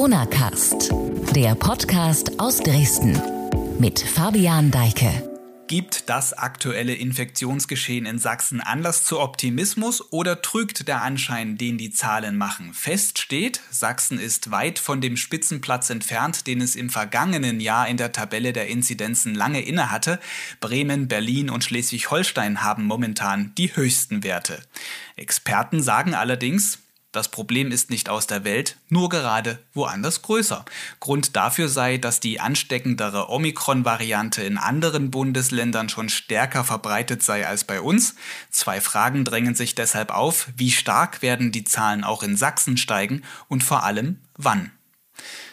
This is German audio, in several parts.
Corona Cast, der Podcast aus Dresden mit Fabian Deike. Gibt das aktuelle Infektionsgeschehen in Sachsen Anlass zu Optimismus oder trügt der Anschein, den die Zahlen machen? Fest steht, Sachsen ist weit von dem Spitzenplatz entfernt, den es im vergangenen Jahr in der Tabelle der Inzidenzen lange innehatte. Bremen, Berlin und Schleswig-Holstein haben momentan die höchsten Werte. Experten sagen allerdings, das Problem ist nicht aus der Welt, nur gerade woanders größer. Grund dafür sei, dass die ansteckendere Omikron-Variante in anderen Bundesländern schon stärker verbreitet sei als bei uns. Zwei Fragen drängen sich deshalb auf. Wie stark werden die Zahlen auch in Sachsen steigen und vor allem wann?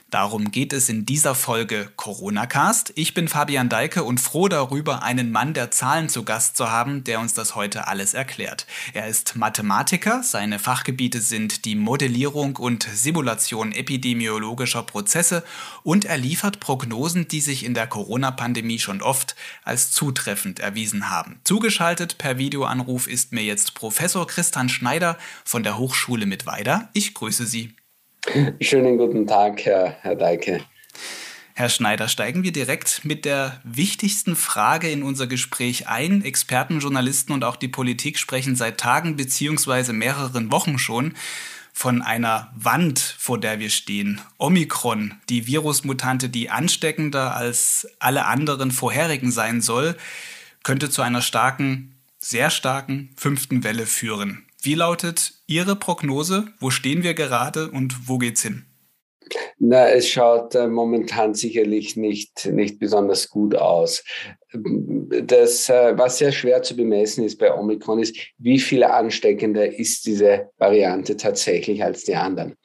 Darum geht es in dieser Folge Corona Cast. Ich bin Fabian Deike und froh darüber, einen Mann der Zahlen zu Gast zu haben, der uns das heute alles erklärt. Er ist Mathematiker, seine Fachgebiete sind die Modellierung und Simulation epidemiologischer Prozesse und er liefert Prognosen, die sich in der Corona-Pandemie schon oft als zutreffend erwiesen haben. Zugeschaltet per Videoanruf ist mir jetzt Professor Christian Schneider von der Hochschule Mittweida. Ich grüße Sie. Schönen guten Tag, Herr, Herr Deike. Herr Schneider, steigen wir direkt mit der wichtigsten Frage in unser Gespräch ein. Experten, Journalisten und auch die Politik sprechen seit Tagen bzw. mehreren Wochen schon von einer Wand, vor der wir stehen. Omikron, die Virusmutante, die ansteckender als alle anderen vorherigen sein soll, könnte zu einer starken, sehr starken fünften Welle führen. Wie lautet Ihre Prognose? Wo stehen wir gerade und wo geht's hin? Na, es schaut äh, momentan sicherlich nicht, nicht besonders gut aus. Das, äh, was sehr schwer zu bemessen ist bei Omikron, ist, wie viel ansteckender ist diese Variante tatsächlich als die anderen.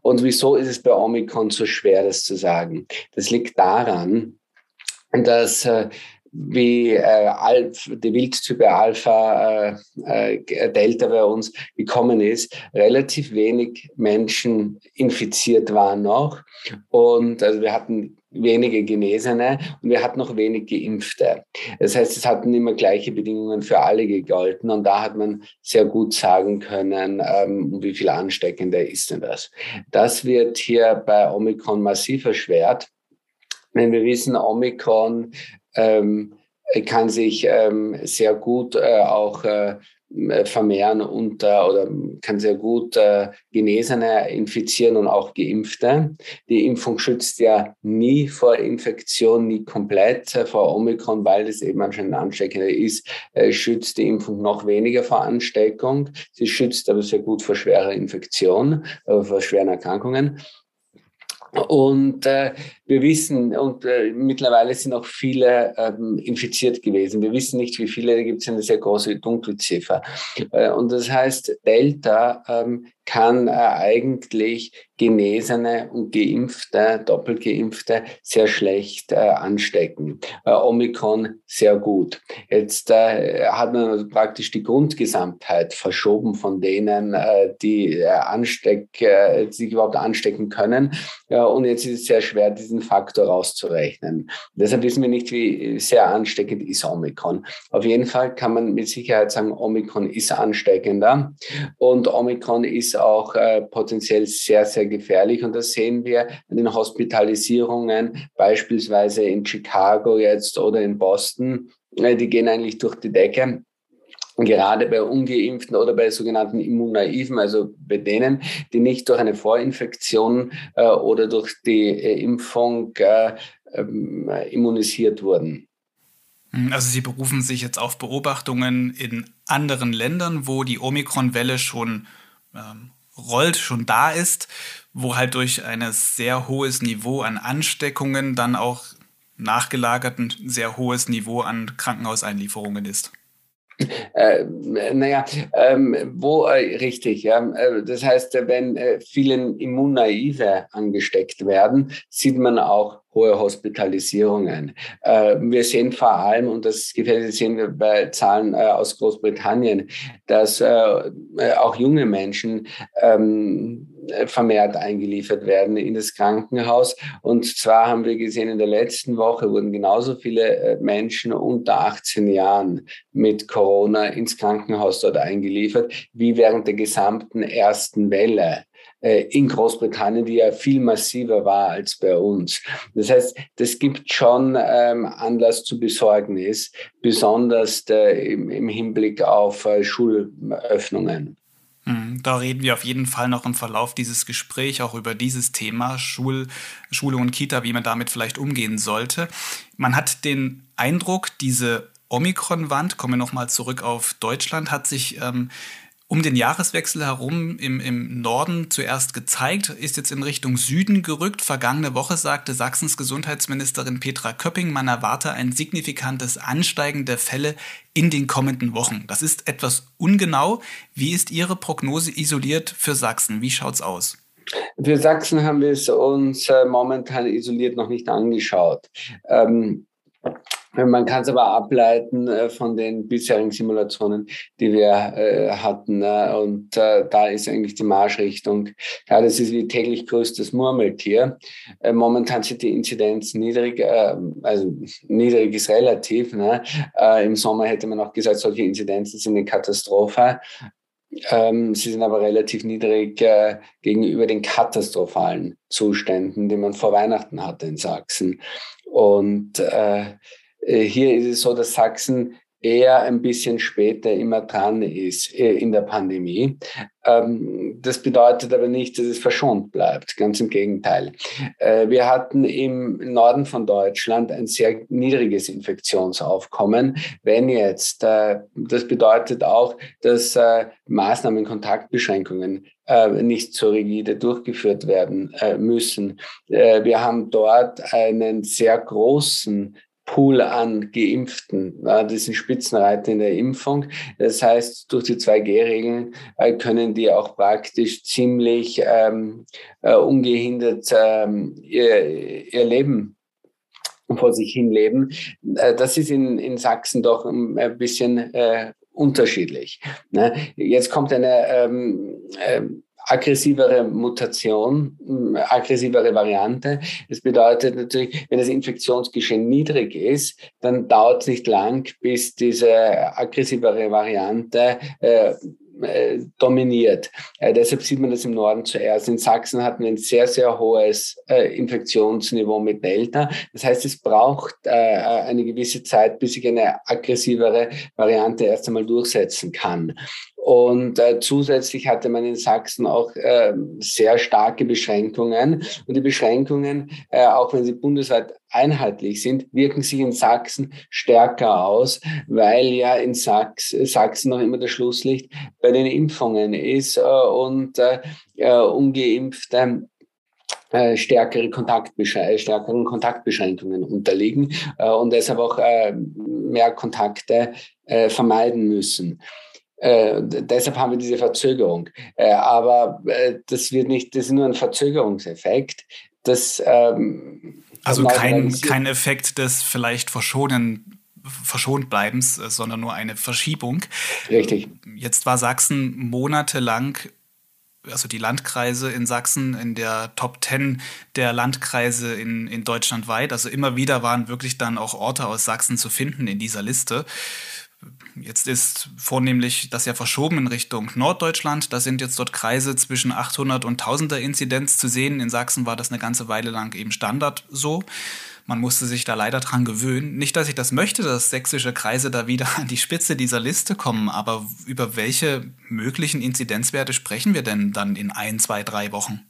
Und wieso ist es bei Omikron so schwer, das zu sagen? Das liegt daran, dass äh, wie äh, Alph, die Wildtype Alpha, äh, äh, Delta bei uns gekommen ist, relativ wenig Menschen infiziert waren noch. Und also wir hatten wenige Genesene und wir hatten noch wenig Geimpfte. Das heißt, es hatten immer gleiche Bedingungen für alle gegolten und da hat man sehr gut sagen können, ähm, wie viel ansteckender ist denn das. Das wird hier bei Omikron massiv erschwert. Wenn wir wissen, Omikron ähm, kann sich ähm, sehr gut äh, auch äh, vermehren unter oder kann sehr gut äh, Genesene infizieren und auch Geimpfte. Die Impfung schützt ja nie vor Infektion, nie komplett äh, vor Omikron, weil es eben anscheinend ansteckender ist, äh, schützt die Impfung noch weniger vor Ansteckung. Sie schützt aber sehr gut vor schwerer Infektion, äh, vor schweren Erkrankungen. Und äh, wir wissen, und äh, mittlerweile sind auch viele ähm, infiziert gewesen. Wir wissen nicht, wie viele, da gibt es eine sehr große Dunkelziffer. Äh, und das heißt, Delta ähm, kann eigentlich Genesene und Geimpfte, doppelt Geimpfte, sehr schlecht äh, anstecken. Äh, Omikron sehr gut. Jetzt äh, hat man praktisch die Grundgesamtheit verschoben von denen, äh, die äh, ansteck, äh, sich überhaupt anstecken können. Und jetzt ist es sehr schwer, diesen Faktor rauszurechnen. Deshalb wissen wir nicht, wie sehr ansteckend ist Omikron. Auf jeden Fall kann man mit Sicherheit sagen, Omikron ist ansteckender und Omikron ist auch äh, potenziell sehr, sehr gefährlich. Und das sehen wir an den Hospitalisierungen, beispielsweise in Chicago jetzt oder in Boston. Äh, die gehen eigentlich durch die Decke gerade bei ungeimpften oder bei sogenannten Immunnaiven, also bei denen, die nicht durch eine Vorinfektion äh, oder durch die äh, Impfung äh, ähm, immunisiert wurden. Also Sie berufen sich jetzt auf Beobachtungen in anderen Ländern, wo die Omikron-Welle schon ähm, rollt, schon da ist, wo halt durch ein sehr hohes Niveau an Ansteckungen dann auch nachgelagert ein sehr hohes Niveau an Krankenhauseinlieferungen ist. Äh, naja, ähm, wo äh, richtig, ja. Äh, das heißt, wenn äh, vielen Immunnaive angesteckt werden, sieht man auch hohe Hospitalisierungen. Äh, wir sehen vor allem, und das gefällt sehen wir bei Zahlen äh, aus Großbritannien, dass äh, auch junge Menschen ähm, vermehrt eingeliefert werden in das Krankenhaus. Und zwar haben wir gesehen, in der letzten Woche wurden genauso viele Menschen unter 18 Jahren mit Corona ins Krankenhaus dort eingeliefert, wie während der gesamten ersten Welle. Äh, in Großbritannien, die ja viel massiver war als bei uns. Das heißt, das gibt schon ähm, Anlass zu Besorgnis, besonders der, im, im, Hinblick auf äh, Schulöffnungen. Mhm, da reden wir auf jeden Fall noch im Verlauf dieses Gesprächs auch über dieses Thema Schul, Schule und Kita, wie man damit vielleicht umgehen sollte. Man hat den Eindruck, diese Omikron-Wand, kommen wir nochmal zurück auf Deutschland, hat sich ähm, um den Jahreswechsel herum im, im Norden zuerst gezeigt, ist jetzt in Richtung Süden gerückt. Vergangene Woche sagte Sachsens Gesundheitsministerin Petra Köpping, man erwarte ein signifikantes Ansteigen der Fälle in den kommenden Wochen. Das ist etwas ungenau. Wie ist Ihre Prognose isoliert für Sachsen? Wie schaut's aus? Für Sachsen haben wir es uns äh, momentan isoliert noch nicht angeschaut. Ähm, man kann es aber ableiten äh, von den bisherigen Simulationen, die wir äh, hatten. Ne? Und äh, da ist eigentlich die Marschrichtung, ja, das ist wie täglich größtes Murmeltier. momentan sind die Inzidenzen niedrig, also niedrig ist relativ. Ne? Im Sommer hätte man auch gesagt, solche Inzidenzen sind eine Katastrophe. Ähm, sie sind aber relativ niedrig gegenüber den katastrophalen Zuständen, die man vor Weihnachten hatte in Sachsen. Und äh, hier ist es so, dass Sachsen eher ein bisschen später immer dran ist äh, in der Pandemie. Ähm, das bedeutet aber nicht, dass es verschont bleibt. Ganz im Gegenteil. Äh, wir hatten im Norden von Deutschland ein sehr niedriges Infektionsaufkommen. Wenn jetzt, das bedeutet auch, dass Maßnahmen, Kontaktbeschränkungen nicht so rigide durchgeführt werden müssen. Wir haben dort einen sehr großen Pool an Geimpften. Die sind Spitzenreiter in der Impfung. Das heißt, durch die 2G-Regeln äh, können die auch praktisch ziemlich ähm, äh, ungehindert ähm, ihr, ihr Leben vor sich hin leben. Äh, das ist in, in Sachsen doch ein bisschen äh, unterschiedlich. Ne? Jetzt kommt eine ähm, äh, aggressivere Mutation, aggressivere Variante. Das bedeutet natürlich, wenn das Infektionsgeschehen niedrig ist, dann dauert es nicht lang, bis diese aggressivere Variante äh, äh, dominiert. Äh, deshalb sieht man das im Norden zuerst. In Sachsen hatten wir ein sehr, sehr hohes äh, Infektionsniveau mit Delta. Das heißt, es braucht äh, eine gewisse Zeit, bis sich eine aggressivere Variante erst einmal durchsetzen kann. Und äh, zusätzlich hatte man in Sachsen auch äh, sehr starke Beschränkungen. Und die Beschränkungen, äh, auch wenn sie bundesweit einheitlich sind, wirken sich in Sachsen stärker aus, weil ja in Sachs, Sachsen noch immer das Schlusslicht bei den Impfungen ist äh, und äh, äh ungeimpfte äh, stärkere Kontaktbeschrän stärkeren Kontaktbeschränkungen unterliegen äh, und deshalb auch äh, mehr Kontakte äh, vermeiden müssen. Äh, deshalb haben wir diese Verzögerung. Äh, aber äh, das wird nicht, das ist nur ein Verzögerungseffekt. Das, ähm, also kein, kein Effekt des vielleicht verschonen verschont bleibens, äh, sondern nur eine Verschiebung. Richtig. Jetzt war Sachsen monatelang also die Landkreise in Sachsen in der Top 10 der Landkreise in, in Deutschland weit. Also immer wieder waren wirklich dann auch Orte aus Sachsen zu finden in dieser Liste. Jetzt ist vornehmlich das ja verschoben in Richtung Norddeutschland. Da sind jetzt dort Kreise zwischen 800 und 1000er Inzidenz zu sehen. In Sachsen war das eine ganze Weile lang eben Standard so. Man musste sich da leider dran gewöhnen. Nicht, dass ich das möchte, dass sächsische Kreise da wieder an die Spitze dieser Liste kommen, aber über welche möglichen Inzidenzwerte sprechen wir denn dann in ein, zwei, drei Wochen?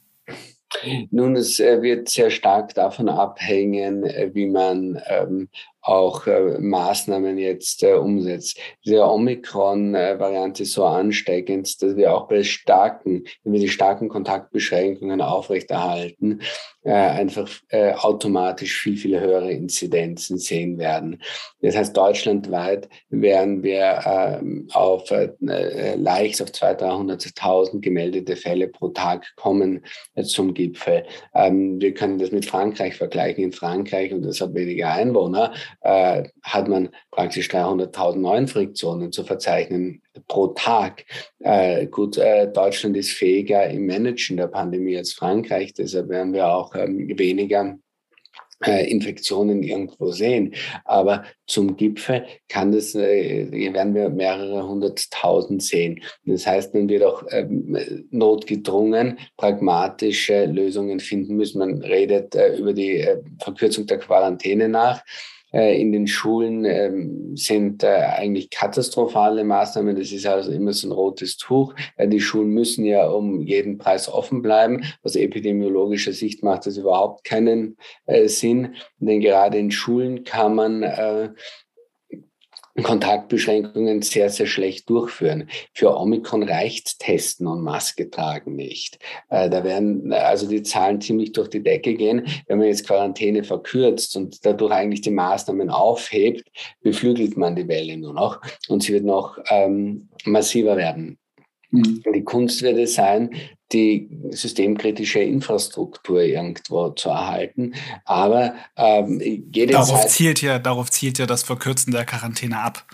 Nun, es äh, wird sehr stark davon abhängen, äh, wie man ähm, auch äh, Maßnahmen jetzt äh, umsetzt. Diese Omikron-Variante ist so ansteckend, dass wir auch bei starken, wenn wir die starken Kontaktbeschränkungen aufrechterhalten, äh, einfach äh, automatisch viel, viel höhere Inzidenzen sehen werden. Das heißt, deutschlandweit werden wir ähm, auf äh, leicht auf 200.000, 300.000 gemeldete Fälle pro Tag kommen äh, zum Gipfel. Ähm, wir können das mit Frankreich vergleichen. In Frankreich, und das hat weniger Einwohner, äh, hat man praktisch 300.000 Neuinfektionen zu verzeichnen pro Tag. Äh, gut, äh, Deutschland ist fähiger im Managen der Pandemie als Frankreich, deshalb werden wir auch ähm, weniger äh, Infektionen irgendwo sehen. Aber zum Gipfel kann das, äh, werden wir mehrere hunderttausend sehen. Das heißt, man wird auch ähm, notgedrungen pragmatische Lösungen finden müssen. Man redet äh, über die Verkürzung der Quarantäne nach. Äh, in den Schulen ähm, sind äh, eigentlich katastrophale Maßnahmen. Das ist also immer so ein rotes Tuch. Die Schulen müssen ja um jeden Preis offen bleiben. Aus epidemiologischer Sicht macht das überhaupt keinen äh, Sinn, denn gerade in Schulen kann man Kontaktbeschränkungen sehr, sehr schlecht durchführen. Für Omikron reicht Testen und Maske tragen nicht. Äh, da werden also die Zahlen ziemlich durch die Decke gehen. Wenn man jetzt Quarantäne verkürzt und dadurch eigentlich die Maßnahmen aufhebt, beflügelt man die Welle nur noch und sie wird noch ähm, massiver werden. Mhm. Die Kunst wird es sein, die systemkritische Infrastruktur irgendwo zu erhalten. Aber ähm, jede darauf Zeit, zielt ja, darauf zielt ja das Verkürzen der Quarantäne ab.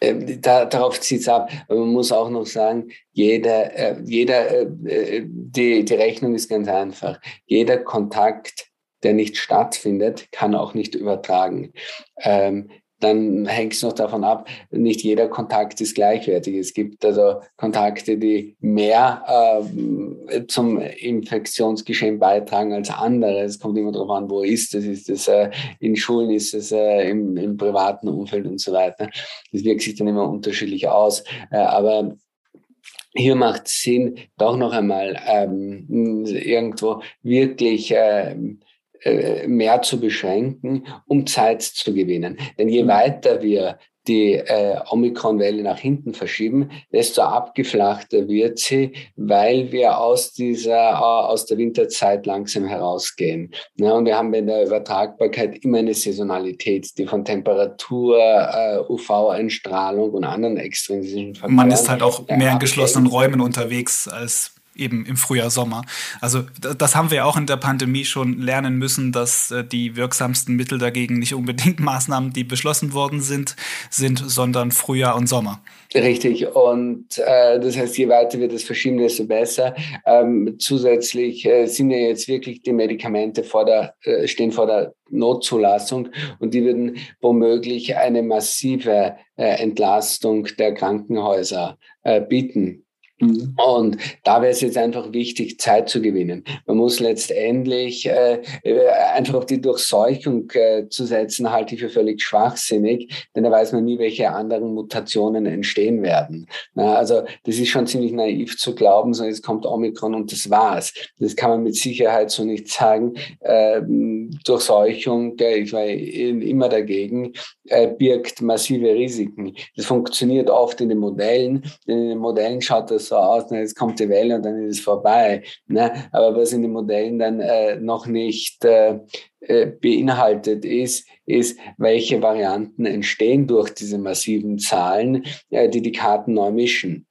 Äh, da, darauf zieht es ab. Aber man muss auch noch sagen, jeder, äh, jeder, äh, äh, die, die Rechnung ist ganz einfach. Jeder Kontakt, der nicht stattfindet, kann auch nicht übertragen. Ähm, dann hängt es noch davon ab, nicht jeder Kontakt ist gleichwertig. Es gibt also Kontakte, die mehr äh, zum Infektionsgeschehen beitragen als andere. Es kommt immer darauf an, wo ist es. Ist es äh, in Schulen, ist es äh, im, im, privaten Umfeld und so weiter. Das wirkt sich dann immer unterschiedlich aus. Äh, aber hier macht es Sinn, doch noch einmal ähm, irgendwo wirklich ähm, äh, mehr zu beschränken, um Zeit zu gewinnen. Denn je mhm. weiter wir die äh, Omikron-Welle nach hinten verschieben, desto abgeflachter wird sie, weil wir aus dieser, äh, aus der Winterzeit langsam herausgehen. Ja, und wir haben in der Übertragbarkeit immer eine Saisonalität, die von Temperatur, äh, UV-Einstrahlung und anderen extrinsischen Faktoren. Man ist halt auch mehr in geschlossenen Räumen unterwegs als eben im Frühjahr, Sommer. Also das haben wir auch in der Pandemie schon lernen müssen, dass äh, die wirksamsten Mittel dagegen nicht unbedingt Maßnahmen, die beschlossen worden sind, sind, sondern Frühjahr und Sommer. Richtig. Und äh, das heißt, je weiter wir das verschieben, desto besser. Ähm, zusätzlich äh, sind ja jetzt wirklich die Medikamente vor der, äh, stehen vor der Notzulassung und die würden womöglich eine massive äh, Entlastung der Krankenhäuser äh, bieten. Mhm. Und da wäre es jetzt einfach wichtig, Zeit zu gewinnen. Man muss letztendlich äh, äh, einfach auf die Durchseuchung äh, zu setzen, halte ich für völlig schwachsinnig, denn da weiß man nie, welche anderen Mutationen entstehen werden. Na, also das ist schon ziemlich naiv zu glauben, so jetzt kommt Omikron und das war's. Das kann man mit Sicherheit so nicht sagen. Ähm, Durchseuchung, äh, ich war immer dagegen, äh, birgt massive Risiken. Das funktioniert oft in den Modellen. In den Modellen schaut das so aus, na, jetzt kommt die Welle und dann ist es vorbei. Ne? Aber was in den Modellen dann äh, noch nicht äh, äh, beinhaltet ist, ist, welche Varianten entstehen durch diese massiven Zahlen, äh, die die Karten neu mischen.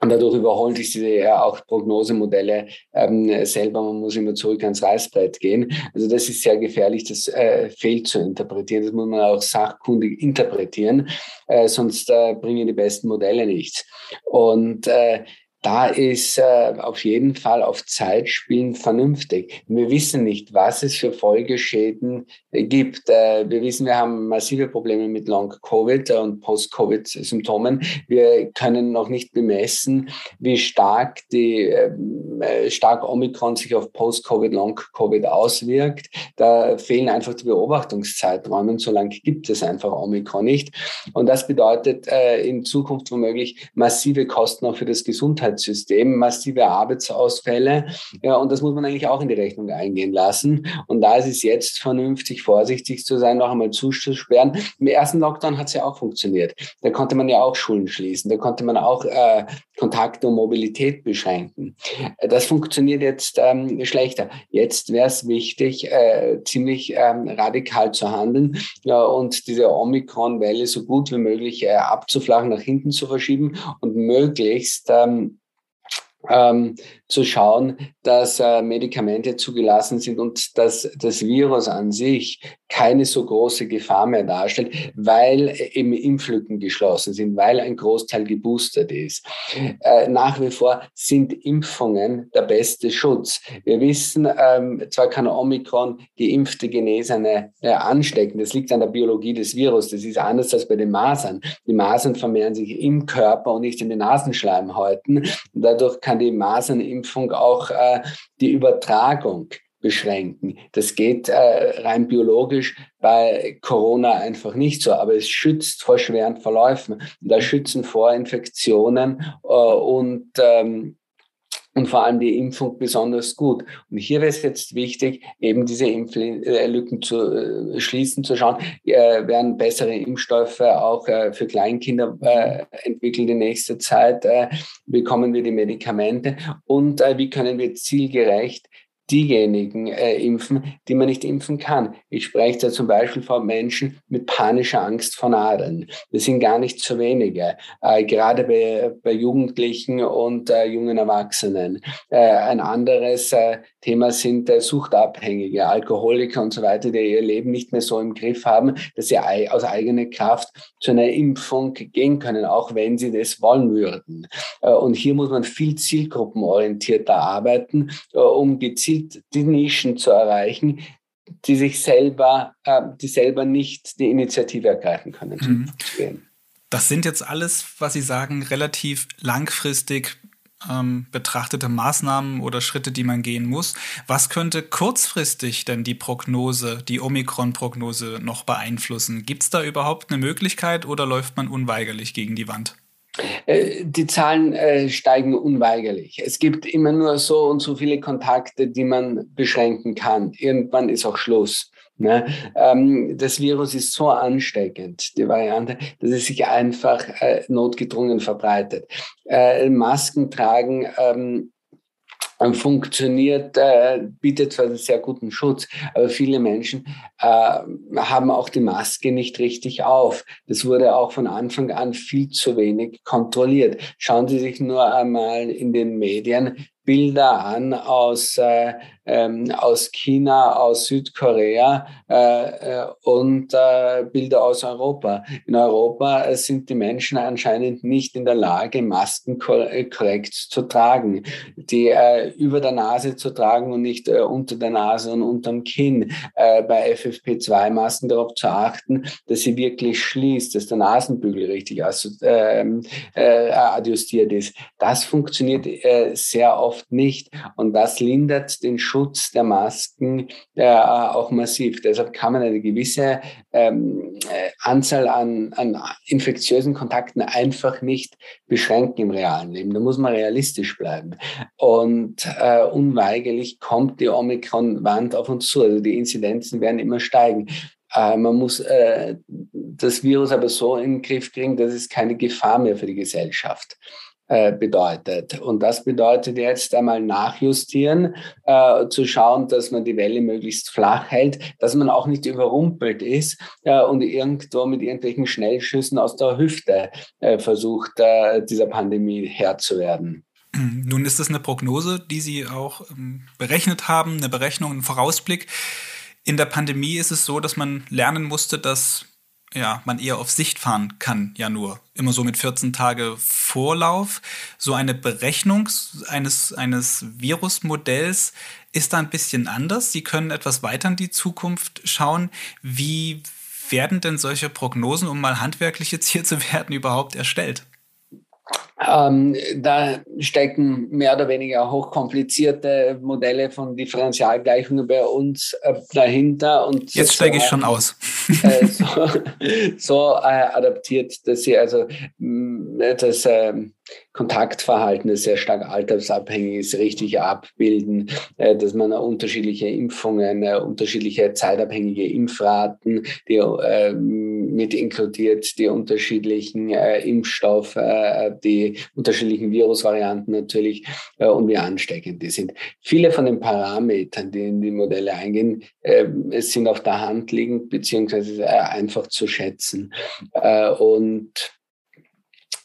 Und dadurch überholen sich diese ja auch Prognosemodelle ähm, selber. Man muss immer zurück ans Reißbrett gehen. Also das ist sehr gefährlich, das äh, fehlt zu interpretieren. Das muss man auch sachkundig interpretieren, äh, sonst äh, bringen die besten Modelle nichts. Und äh, da ist äh, auf jeden Fall auf Zeit spielen vernünftig. Wir wissen nicht, was es für Folgeschäden äh, gibt. Äh, wir wissen, wir haben massive Probleme mit Long-Covid und Post-Covid-Symptomen. Wir können noch nicht bemessen, wie stark die ähm, äh, stark Omikron sich auf Post-Covid, Long-Covid auswirkt. Da fehlen einfach die Beobachtungszeiträume. So lange gibt es einfach Omikron nicht. Und das bedeutet äh, in Zukunft womöglich massive Kosten auch für das Gesundheitssystem. Gesundheitssystem, massive Arbeitsausfälle. Ja, und das muss man eigentlich auch in die Rechnung eingehen lassen. Und da ist es jetzt vernünftig, vorsichtig zu sein, noch einmal zuzusperren. Im ersten Lockdown hat es ja auch funktioniert. Da konnte man ja auch Schulen schließen. Da konnte man auch äh, Kontakte und Mobilität beschränken. Das funktioniert jetzt ähm, schlechter. Jetzt wäre es wichtig, äh, ziemlich ähm, radikal zu handeln ja, und diese Omikron-Welle so gut wie möglich äh, abzuflachen, nach hinten zu verschieben und möglichst ähm, ähm, zu schauen, dass äh, Medikamente zugelassen sind und dass das Virus an sich keine so große Gefahr mehr darstellt, weil eben Impflücken geschlossen sind, weil ein Großteil geboostert ist. Äh, nach wie vor sind Impfungen der beste Schutz. Wir wissen, ähm, zwar kann Omikron geimpfte Genesene äh, anstecken, das liegt an der Biologie des Virus, das ist anders als bei den Masern. Die Masern vermehren sich im Körper und nicht in den Nasenschleimhäuten. Dadurch kann die Masernimpfung auch äh, die Übertragung beschränken. Das geht äh, rein biologisch bei Corona einfach nicht so, aber es schützt vor schweren Verläufen. Da schützen vor Infektionen äh, und ähm, und vor allem die Impfung besonders gut. Und hier wäre es jetzt wichtig, eben diese Impflücken zu äh, schließen, zu schauen, äh, werden bessere Impfstoffe auch äh, für Kleinkinder äh, entwickelt in nächster Zeit, äh, bekommen wir die Medikamente und äh, wie können wir zielgerecht diejenigen äh, impfen, die man nicht impfen kann. Ich spreche da zum Beispiel von Menschen mit panischer Angst vor Nadeln. Das sind gar nicht so wenige, äh, gerade bei, bei Jugendlichen und äh, jungen Erwachsenen. Äh, ein anderes äh, Thema sind äh, Suchtabhängige, Alkoholiker und so weiter, die ihr Leben nicht mehr so im Griff haben, dass sie aus eigener Kraft zu einer Impfung gehen können, auch wenn sie das wollen würden. und hier muss man viel zielgruppenorientierter arbeiten, um gezielt gezielt die Nischen zu erreichen, die sich selber, äh, die selber nicht die Initiative ergreifen können. Mhm. Das sind jetzt alles, was Sie sagen, relativ langfristig ähm, betrachtete Maßnahmen oder Schritte, die man gehen muss. Was könnte kurzfristig denn die Prognose, die Omikron-Prognose noch beeinflussen? Gibt es da überhaupt eine Möglichkeit oder läuft man unweigerlich gegen die Wand? Äh, die Zahlen äh, steigen unweigerlich. Es gibt immer nur so und so viele Kontakte, die man beschränken kann. Irgendwann ist auch Schluss. Ne? Ähm, das Virus ist so ansteckend, die Variante, dass es sich einfach äh, notgedrungen verbreitet. Masken tragen ähm, funktioniert, äh, bietet zwar einen sehr guten Schutz, aber viele Menschen äh, haben auch die Maske nicht richtig auf. Das wurde auch von Anfang an viel zu wenig kontrolliert. Schauen Sie sich nur einmal in den Medien Bilder an aus, äh, ähm, aus China, aus Südkorea äh, äh, und äh, Bilder aus Europa. In Europa sind die Menschen anscheinend nicht in der Lage, Masken korrekt zu tragen, die äh, über der Nase zu tragen und nicht äh, unter der Nase und unterm Kinn. bei FFP2-Masken darauf zu achten, dass sie wirklich schließt, dass der Nasenbügel richtig ähm, adjustiert ist. Das funktioniert sehr oft oft nicht. Und das lindert den Schutz der Masken äh, auch massiv. Deshalb kann man eine gewisse ähm, äh, Anzahl an, an infektiösen Kontakten einfach nicht beschränken im realen Leben. Da muss man realistisch bleiben. Und äh, unweigerlich kommt die Omikron-Wand auf uns zu. Also die Inzidenzen werden immer steigen. Äh, man muss äh, das Virus aber so in den Griff kriegen, dass es keine Gefahr mehr für die Gesellschaft äh, bedeutet. Und das bedeutet jetzt einmal nachjustieren, äh, zu schauen, dass man die Welle möglichst flach hält, dass man auch nicht überrumpelt ist äh, und irgendwo mit irgendwelchen Schnellschüssen aus der Hüfte äh, versucht, äh, dieser Pandemie Herr zu werden. Nun ist das eine Prognose, die Sie auch ähm, berechnet haben, eine Berechnung, ein Vorausblick. In der Pandemie ist es so, dass man lernen musste, dass ja, man eher auf Sicht fahren kann, ja nur. Immer so mit 14 Tage Vorlauf. So eine Berechnung eines, eines Virusmodells ist da ein bisschen anders. Sie können etwas weiter in die Zukunft schauen. Wie werden denn solche Prognosen, um mal handwerklich jetzt hier zu werden, überhaupt erstellt? Ähm, da stecken mehr oder weniger hochkomplizierte Modelle von Differentialgleichungen bei uns äh, dahinter. Und Jetzt steige ich schon aus. Äh, so, so äh, adaptiert, dass sie also mh, das ähm, Kontaktverhalten, das sehr stark altersabhängig ist, richtig abbilden, äh, dass man unterschiedliche Impfungen, äh, unterschiedliche zeitabhängige Impfraten, die äh, mit inkludiert, die unterschiedlichen Impfstoffe, die unterschiedlichen Virusvarianten natürlich und wie ansteckend die sind. Viele von den Parametern, die in die Modelle eingehen, sind auf der Hand liegend beziehungsweise einfach zu schätzen. Und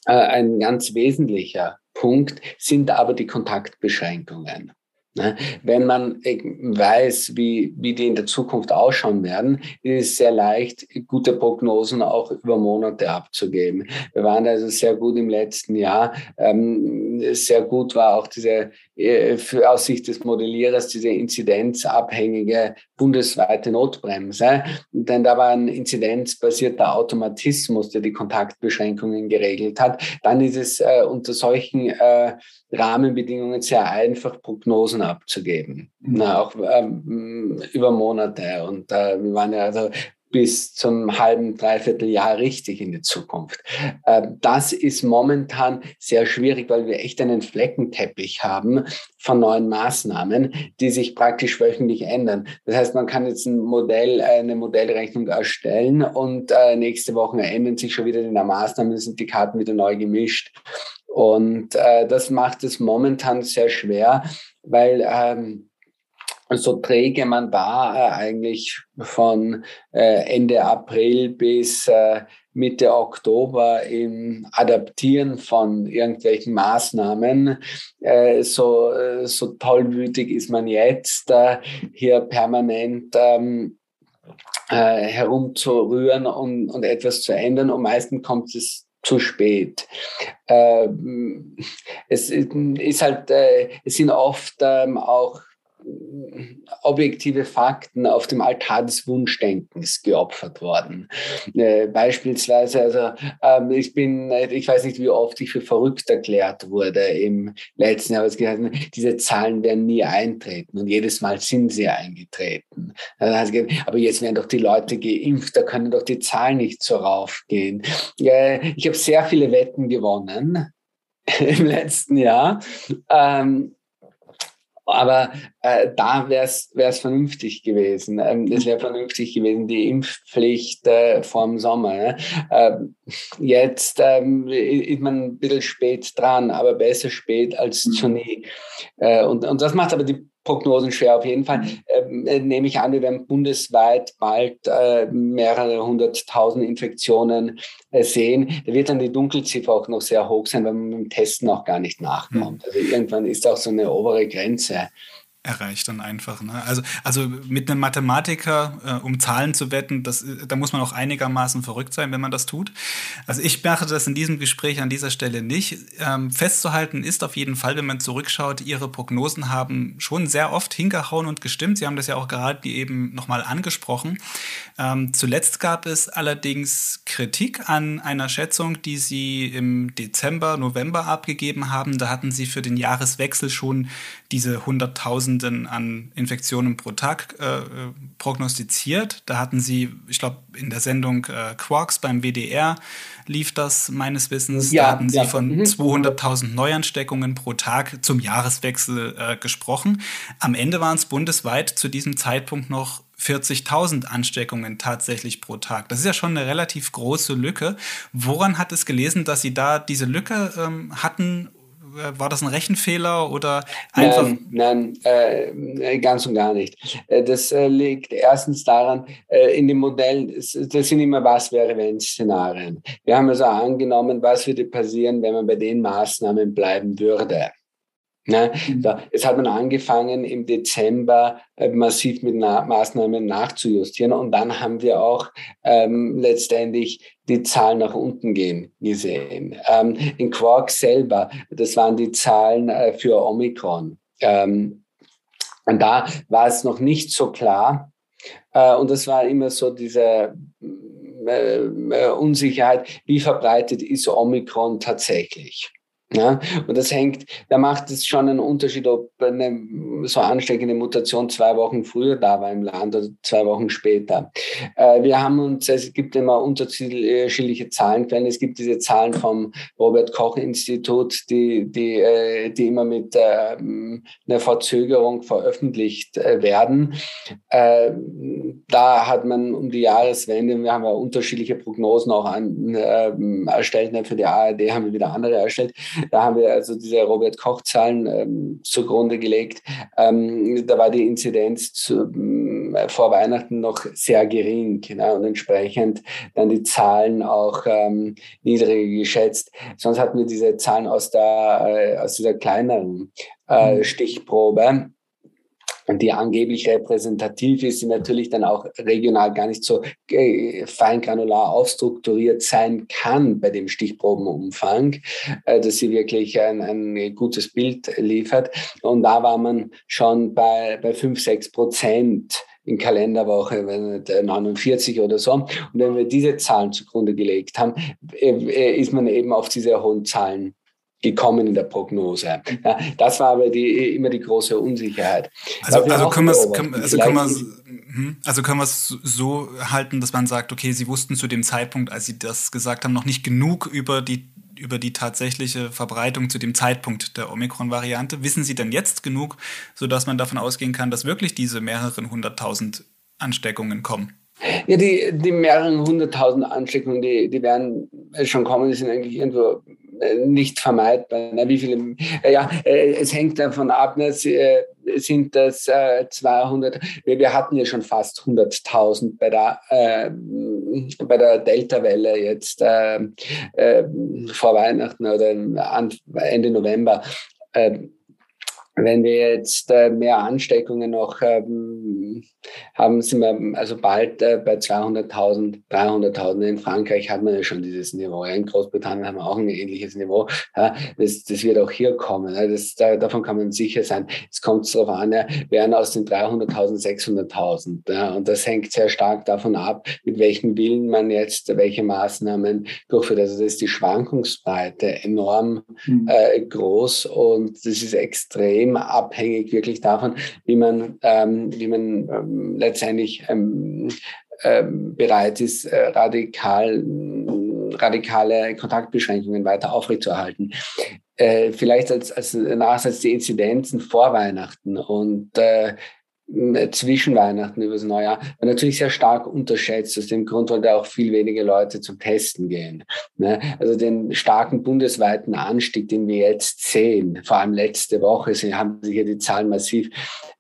äh, ein ganz wesentlicher Punkt sind aber die Kontaktbeschränkungen. Ne? Wenn man äh, weiß, wie, wie die in der Zukunft ausschauen werden, ist es sehr leicht, gute Prognosen auch über Monate abzugeben. Wir waren also sehr gut im letzten Jahr. Ähm, sehr gut war auch diese, für, aus Sicht des Modellierers, diese inzidenzabhängige bundesweite Notbremse. Denn da war ein inzidenzbasierter Automatismus, der die Kontaktbeschränkungen geregelt hat. Dann ist es äh, unter solchen äh, Rahmenbedingungen sehr einfach, Prognosen abzugeben, mhm. Na, auch ähm, über Monate. Und äh, wir waren ja also bis zum halben, dreiviertel Jahr richtig in die Zukunft. Äh, das ist momentan sehr schwierig, weil wir echt einen Fleckenteppich haben von neuen Maßnahmen, die sich praktisch wöchentlich ändern. Das heißt, man kann jetzt ein Modell, eine Modellrechnung erstellen und äh, nächste Woche ändern sich schon wieder die Maßnahmen, sind die Karten wieder neu gemischt. Und äh, das macht es momentan sehr schwer, weil ähm, so träge man war äh, eigentlich von äh, Ende April bis äh, Mitte Oktober im Adaptieren von irgendwelchen Maßnahmen. Äh, so, äh, so tollwütig ist man jetzt, äh, hier permanent ähm, äh, herumzurühren und, und etwas zu ändern. Und meistens kommt es zu spät. Äh, es ist halt, es sind oft ähm, auch objektive Fakten auf dem Altar des Wunschdenkens geopfert worden. Äh, beispielsweise, also ähm, ich bin, ich weiß nicht, wie oft ich für verrückt erklärt wurde im letzten Jahr, es gesagt, diese Zahlen werden nie eintreten und jedes Mal sind sie eingetreten. aber jetzt werden doch die Leute geimpft, da können doch die Zahlen nicht so raufgehen. Äh, ich habe sehr viele Wetten gewonnen im letzten Jahr. Ähm, aber äh, da wäre es vernünftig gewesen. Ähm, es wäre vernünftig gewesen, die Impfpflicht äh, vor dem Sommer. Ne? Ähm, jetzt ähm, ist man ein bisschen spät dran, aber besser spät als zu nie. Äh, und, und das macht aber die Prognosen schwer. Auf jeden Fall ähm, äh, nehme ich an, wir werden bundesweit bald äh, mehrere hunderttausend Infektionen äh, sehen. Da wird dann die Dunkelziffer auch noch sehr hoch sein, weil man mit dem Testen auch gar nicht nachkommt. Hm. Also irgendwann ist auch so eine obere Grenze erreicht dann einfach. Ne? Also, also mit einem Mathematiker äh, um Zahlen zu wetten, das, da muss man auch einigermaßen verrückt sein, wenn man das tut. Also ich mache das in diesem Gespräch an dieser Stelle nicht. Ähm, festzuhalten ist auf jeden Fall, wenn man zurückschaut, Ihre Prognosen haben schon sehr oft hingehauen und gestimmt. Sie haben das ja auch gerade eben nochmal angesprochen. Ähm, zuletzt gab es allerdings Kritik an einer Schätzung, die Sie im Dezember, November abgegeben haben. Da hatten Sie für den Jahreswechsel schon diese Hunderttausenden an Infektionen pro Tag äh, prognostiziert. Da hatten sie, ich glaube, in der Sendung äh, Quarks beim WDR lief das meines Wissens. Ja, da hatten sie ja. von mhm. 200.000 Neuansteckungen pro Tag zum Jahreswechsel äh, gesprochen. Am Ende waren es bundesweit zu diesem Zeitpunkt noch 40.000 Ansteckungen tatsächlich pro Tag. Das ist ja schon eine relativ große Lücke. Woran hat es gelesen, dass Sie da diese Lücke ähm, hatten war das ein Rechenfehler oder einfach? Nein, nein äh, ganz und gar nicht. Äh, das äh, liegt erstens daran, äh, in dem Modell, das sind immer was wäre wenn Szenarien. Wir haben also angenommen, was würde passieren, wenn man bei den Maßnahmen bleiben würde. Ne? Mhm. Da, jetzt hat man angefangen, im Dezember äh, massiv mit Na Maßnahmen nachzujustieren und dann haben wir auch ähm, letztendlich die Zahlen nach unten gehen gesehen. Ähm, in Quark selber, das waren die Zahlen äh, für Omikron. Ähm, und da war es noch nicht so klar. Äh, und das war immer so diese äh, äh Unsicherheit, wie verbreitet ist Omikron tatsächlich. Ja, und das hängt, da macht es schon einen Unterschied, ob eine so ansteckende Mutation zwei Wochen früher da war im Land oder zwei Wochen später. Äh, wir haben uns, es gibt immer unterschiedliche Zahlenquellen. Es gibt diese Zahlen vom Robert Koch Institut, die, die, äh, die immer mit äh, einer Verzögerung veröffentlicht äh, werden. Äh, da hat man um die Jahreswende, wir haben ja unterschiedliche Prognosen auch an, äh, erstellt, ne, für die ARD haben wir wieder andere erstellt da haben wir also diese Robert-Koch-Zahlen ähm, zugrunde gelegt. Ähm, da war die Inzidenz zu, ähm, vor Weihnachten noch sehr gering ne? und entsprechend dann die Zahlen auch ähm, niedriger geschätzt. Sonst hatten wir diese Zahlen aus, der, äh, aus dieser kleineren äh, mhm. Stichprobe die angeblich repräsentativ ist, die natürlich dann auch regional gar nicht so äh, fein granular aufstrukturiert sein kann bei dem Stichprobenumfang, äh, dass sie wirklich ein, ein gutes Bild liefert. Und da war man schon bei, bei fünf sechs Prozent in Kalenderwoche 49 oder so. Und wenn wir diese Zahlen zugrunde gelegt haben, äh, ist man eben auf diese hohen Zahlen gekommen in der Prognose. Ja, das war aber die, immer die große Unsicherheit. Also, also können, können, also, können wir hm, also können wir es so halten, dass man sagt, okay, Sie wussten zu dem Zeitpunkt, als Sie das gesagt haben, noch nicht genug über die über die tatsächliche Verbreitung zu dem Zeitpunkt der Omikron-Variante. Wissen Sie denn jetzt genug, sodass man davon ausgehen kann, dass wirklich diese mehreren hunderttausend Ansteckungen kommen? Ja, die, die mehreren hunderttausend Ansteckungen, die, die werden schon kommen, die sind eigentlich irgendwo nicht vermeidbar. Wie viele, äh, ja, äh, es hängt davon ab, ne, sind das 200, wir hatten ja schon fast 100.000 bei der, äh, der Delta-Welle jetzt äh, äh, vor Weihnachten oder Ende November. Wenn wir jetzt äh, mehr Ansteckungen noch ähm, haben, sind wir also bald äh, bei 200.000, 300.000. In Frankreich hat man ja schon dieses Niveau. In Großbritannien haben wir auch ein ähnliches Niveau. Ja, das, das wird auch hier kommen. Ja, das, da, davon kann man sicher sein. Es kommt darauf an, ja, werden aus den 300.000 600.000. Ja, und das hängt sehr stark davon ab, mit welchem Willen man jetzt welche Maßnahmen durchführt. Also das ist die Schwankungsbreite enorm mhm. äh, groß und das ist extrem extrem abhängig wirklich davon, wie man, ähm, wie man ähm, letztendlich ähm, ähm, bereit ist, äh, radikal, radikale Kontaktbeschränkungen weiter aufrechtzuerhalten. Äh, vielleicht als, als Nachsatz die Inzidenzen vor Weihnachten und äh, zwischen Weihnachten über das Neujahr war natürlich sehr stark unterschätzt, aus dem Grund, weil da auch viel weniger Leute zum Testen gehen. Ne? Also den starken bundesweiten Anstieg, den wir jetzt sehen, vor allem letzte Woche haben sich ja die Zahlen massiv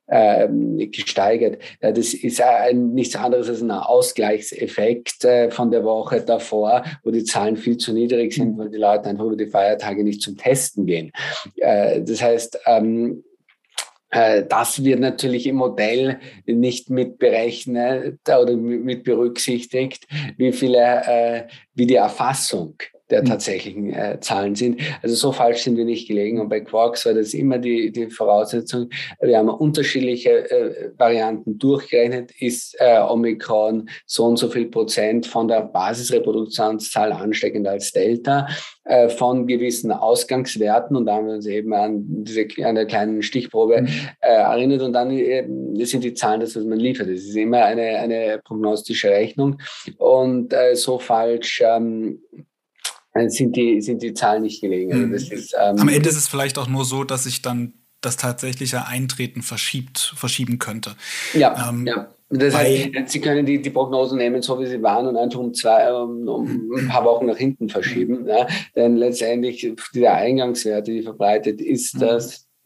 ähm, gesteigert. Das ist nichts anderes als ein Ausgleichseffekt äh, von der Woche davor, wo die Zahlen viel zu niedrig sind, weil die Leute einfach über die Feiertage nicht zum Testen gehen. Äh, das heißt, ähm, äh, das wird natürlich im Modell nicht mit berechnet oder mit berücksichtigt, wie viele, äh, wie die Erfassung der hm. tatsächlichen äh, Zahlen sind. Also so falsch sind wir nicht gelegen. Und bei Quarks war das immer die, die Voraussetzung. Wir haben unterschiedliche äh, Varianten durchgerechnet. Ist äh, Omikron so und so viel Prozent von der Basisreproduktionszahl ansteckender als Delta? Äh, von gewissen Ausgangswerten und da haben wir uns eben an diese an der kleinen Stichprobe mhm. erinnert und dann äh, sind die Zahlen das, was man liefert. Es ist immer eine, eine prognostische Rechnung und so falsch ähm, sind die, sind die Zahlen nicht gelegen. Also das mhm. ist, ähm, Am Ende ist es vielleicht auch nur so, dass sich dann das tatsächliche Eintreten verschiebt, verschieben könnte. Ja, ähm, ja. Das heißt, Sie können die, die Prognosen nehmen, so wie sie waren, und einfach um zwei, um, um ein paar Wochen nach hinten verschieben. Ja? Denn letztendlich, dieser Eingangswerte, die verbreitet, ist mhm.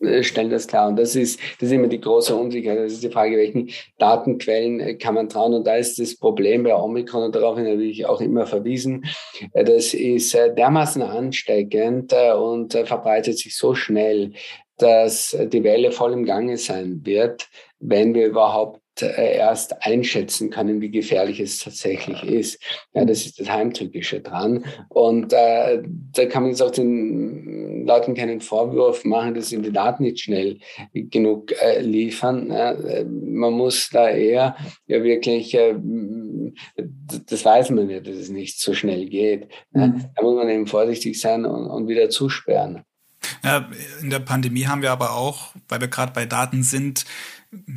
Äh, stellen das klar. Und das ist, das ist immer die große Unsicherheit. Das ist die Frage, welchen Datenquellen äh, kann man trauen. Und da ist das Problem bei Omikron, und darauf habe ich auch immer verwiesen, äh, das ist dermaßen ansteckend und verbreitet sich so schnell, dass die Welle voll im Gange sein wird, wenn wir überhaupt erst einschätzen können, wie gefährlich es tatsächlich ist. Ja, das ist das Heimtückische dran. Und äh, da kann man jetzt auch den Leuten keinen Vorwurf machen, dass sie die Daten nicht schnell genug äh, liefern. Ja, man muss da eher ja wirklich, äh, das weiß man ja, dass es nicht so schnell geht. Ja, mhm. da muss man eben vorsichtig sein und, und wieder zusperren. Ja, in der Pandemie haben wir aber auch, weil wir gerade bei Daten sind,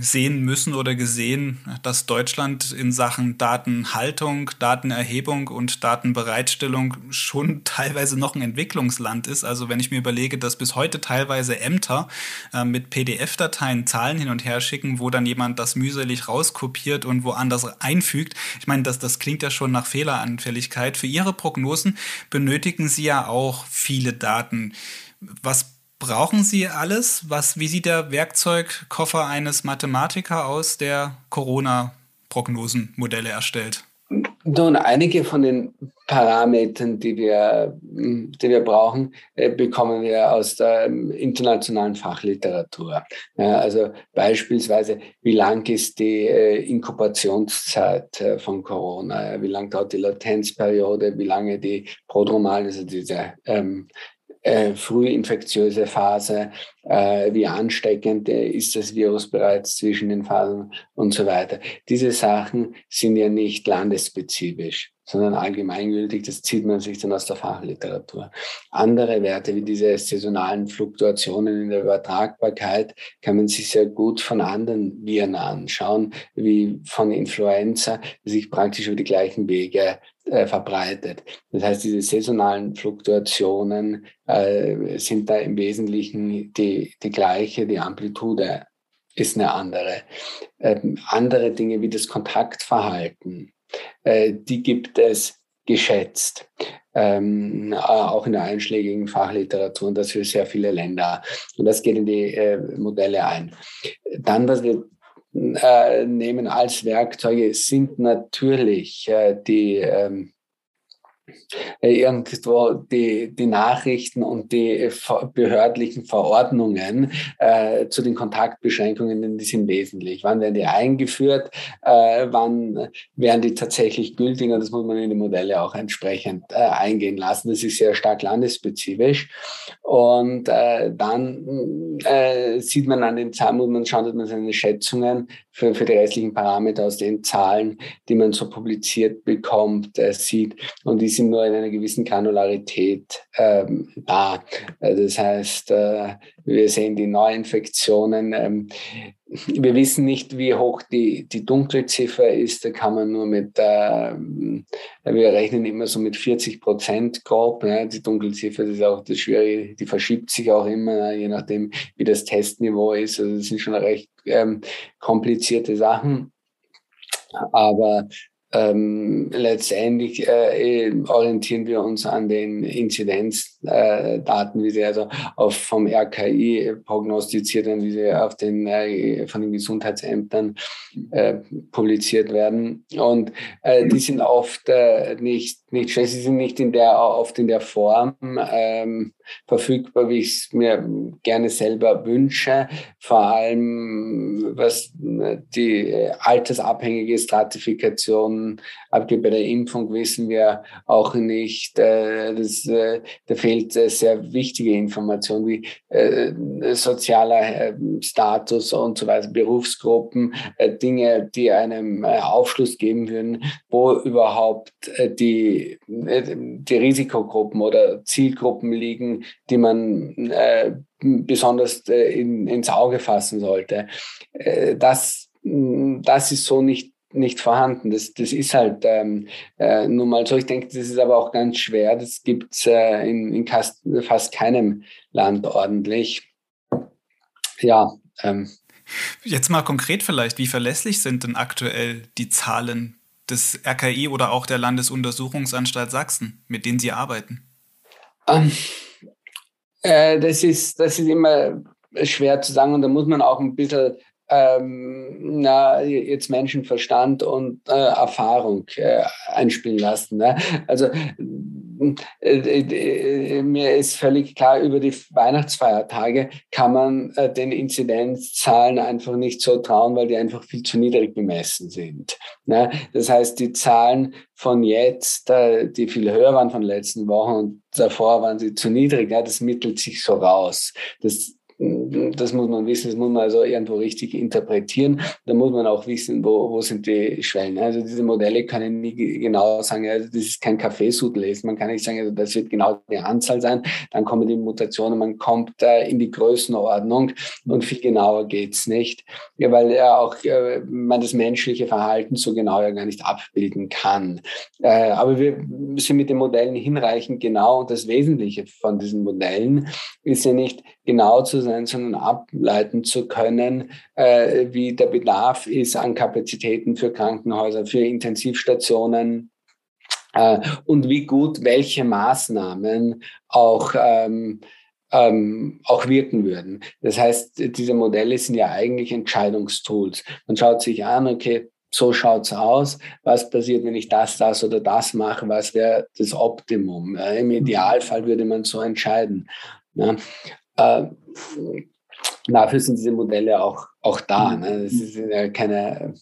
sehen müssen oder gesehen, dass Deutschland in Sachen Datenhaltung, Datenerhebung und Datenbereitstellung schon teilweise noch ein Entwicklungsland ist. Also wenn ich mir überlege, dass bis heute teilweise Ämter äh, mit PDF-Dateien Zahlen hin und her schicken, wo dann jemand das mühselig rauskopiert und woanders einfügt. Ich meine, das, das klingt ja schon nach Fehleranfälligkeit. Für Ihre Prognosen benötigen Sie ja auch viele Daten. Was Brauchen Sie alles? Was, wie sieht der Werkzeugkoffer eines Mathematikers aus, der Corona-Prognosenmodelle erstellt? Nun, einige von den Parametern, die wir, die wir brauchen, äh, bekommen wir aus der ähm, internationalen Fachliteratur. also beispielsweise, wie lang ist die äh, Inkubationszeit äh, von Corona? Wie lang dauert die Latenzperiode? Wie lange die prodromale, also diese ähm, äh, frühinfektiöse Phase, äh, wie ansteckend äh, ist das Virus bereits zwischen den Phasen und so weiter. Diese Sachen sind ja nicht landesspezifisch, sondern allgemeingültig. Das zieht man sich dann aus der Fachliteratur. Andere Werte wie diese saisonalen Fluktuationen in der Übertragbarkeit kann man sich sehr gut von anderen Viren anschauen, wie von Influenza, die sich praktisch über die gleichen Wege äh, verbreitet. Das heißt, diese saisonalen Fluktuationen äh, sind da im Wesentlichen die, die gleiche, die Amplitude ist eine andere. Ähm, andere Dinge wie das Kontaktverhalten, äh, die gibt es geschätzt, ähm, auch in der einschlägigen Fachliteratur und das für sehr viele Länder. Und das geht in die äh, Modelle ein. Dann, was wir äh, nehmen als Werkzeuge, sind natürlich äh, die ähm, äh, irgendwo die, die Nachrichten und die behördlichen Verordnungen äh, zu den Kontaktbeschränkungen, die sind wesentlich. Wann werden die eingeführt? Äh, wann werden die tatsächlich gültig? Und das muss man in die Modelle auch entsprechend äh, eingehen lassen. Das ist sehr stark landesspezifisch. Und äh, dann äh, sieht man an den Zahlen, muss man schauen, dass man seine Schätzungen für, für die restlichen Parameter aus den Zahlen, die man so publiziert bekommt, sieht. Und die sind nur in einer gewissen Granularität ähm, da. Äh, das heißt, äh, wir sehen die Neuinfektionen. Ähm, wir wissen nicht, wie hoch die, die Dunkelziffer ist. Da kann man nur mit, äh, wir rechnen immer so mit 40 Prozent grob. Ne? Die Dunkelziffer ist auch das Schwierige, die verschiebt sich auch immer, je nachdem, wie das Testniveau ist. Also das sind schon recht ähm, komplizierte Sachen. Aber ähm, letztendlich äh, orientieren wir uns an den Inzidenzdaten, äh, wie sie also auf, vom RKI prognostiziert werden, wie sie auf den, äh, von den Gesundheitsämtern äh, publiziert werden. Und äh, die sind oft äh, nicht, nicht schlecht, sie sind nicht in der, oft in der Form ähm, verfügbar, wie ich es mir gerne selber wünsche. Vor allem, was die altersabhängige Stratifikation abgeht. Bei der Impfung wissen wir auch nicht, äh, dass, äh, da fehlt äh, sehr wichtige Informationen wie äh, sozialer äh, Status und so weiter, Berufsgruppen, äh, Dinge, die einem äh, Aufschluss geben würden, wo überhaupt äh, die, die Risikogruppen oder Zielgruppen liegen, die man besonders in, ins Auge fassen sollte. Das, das ist so nicht nicht vorhanden. Das, das ist halt ähm, äh, nun mal so. Ich denke, das ist aber auch ganz schwer. Das gibt es äh, in, in fast keinem Land ordentlich. Ja. Ähm. Jetzt mal konkret vielleicht, wie verlässlich sind denn aktuell die Zahlen des RKI oder auch der Landesuntersuchungsanstalt Sachsen, mit denen Sie arbeiten? Ähm, äh, das, ist, das ist immer schwer zu sagen und da muss man auch ein bisschen ähm, na, jetzt Menschenverstand und äh, Erfahrung äh, einspielen lassen. Ne? Also äh, äh, mir ist völlig klar, über die Weihnachtsfeiertage kann man äh, den Inzidenzzahlen einfach nicht so trauen, weil die einfach viel zu niedrig bemessen sind. Ne? Das heißt, die Zahlen von jetzt, äh, die viel höher waren von letzten Wochen und davor waren sie zu niedrig, ja, das mittelt sich so raus. Das das muss man wissen, das muss man also irgendwo richtig interpretieren. Da muss man auch wissen, wo, wo sind die Schwellen. Also diese Modelle können nie genau sagen, also das ist kein Kaffeesudel. Man kann nicht sagen, also das wird genau die Anzahl sein. Dann kommen die Mutationen, man kommt äh, in die Größenordnung und viel genauer geht's nicht. Ja, weil ja auch äh, man das menschliche Verhalten so genau ja gar nicht abbilden kann. Äh, aber wir sind mit den Modellen hinreichend genau und das Wesentliche von diesen Modellen ist ja nicht genau zu sein, sondern ableiten zu können, äh, wie der Bedarf ist an Kapazitäten für Krankenhäuser, für Intensivstationen, äh, und wie gut welche Maßnahmen auch ähm, ähm, auch wirken würden. Das heißt, diese Modelle sind ja eigentlich Entscheidungstools. Man schaut sich an, okay, so schaut's aus. Was passiert, wenn ich das, das oder das mache? Was wäre das Optimum? Im Idealfall würde man so entscheiden. Ja, äh, dafür sind diese Modelle auch, auch da. Ne? Das ist ja keine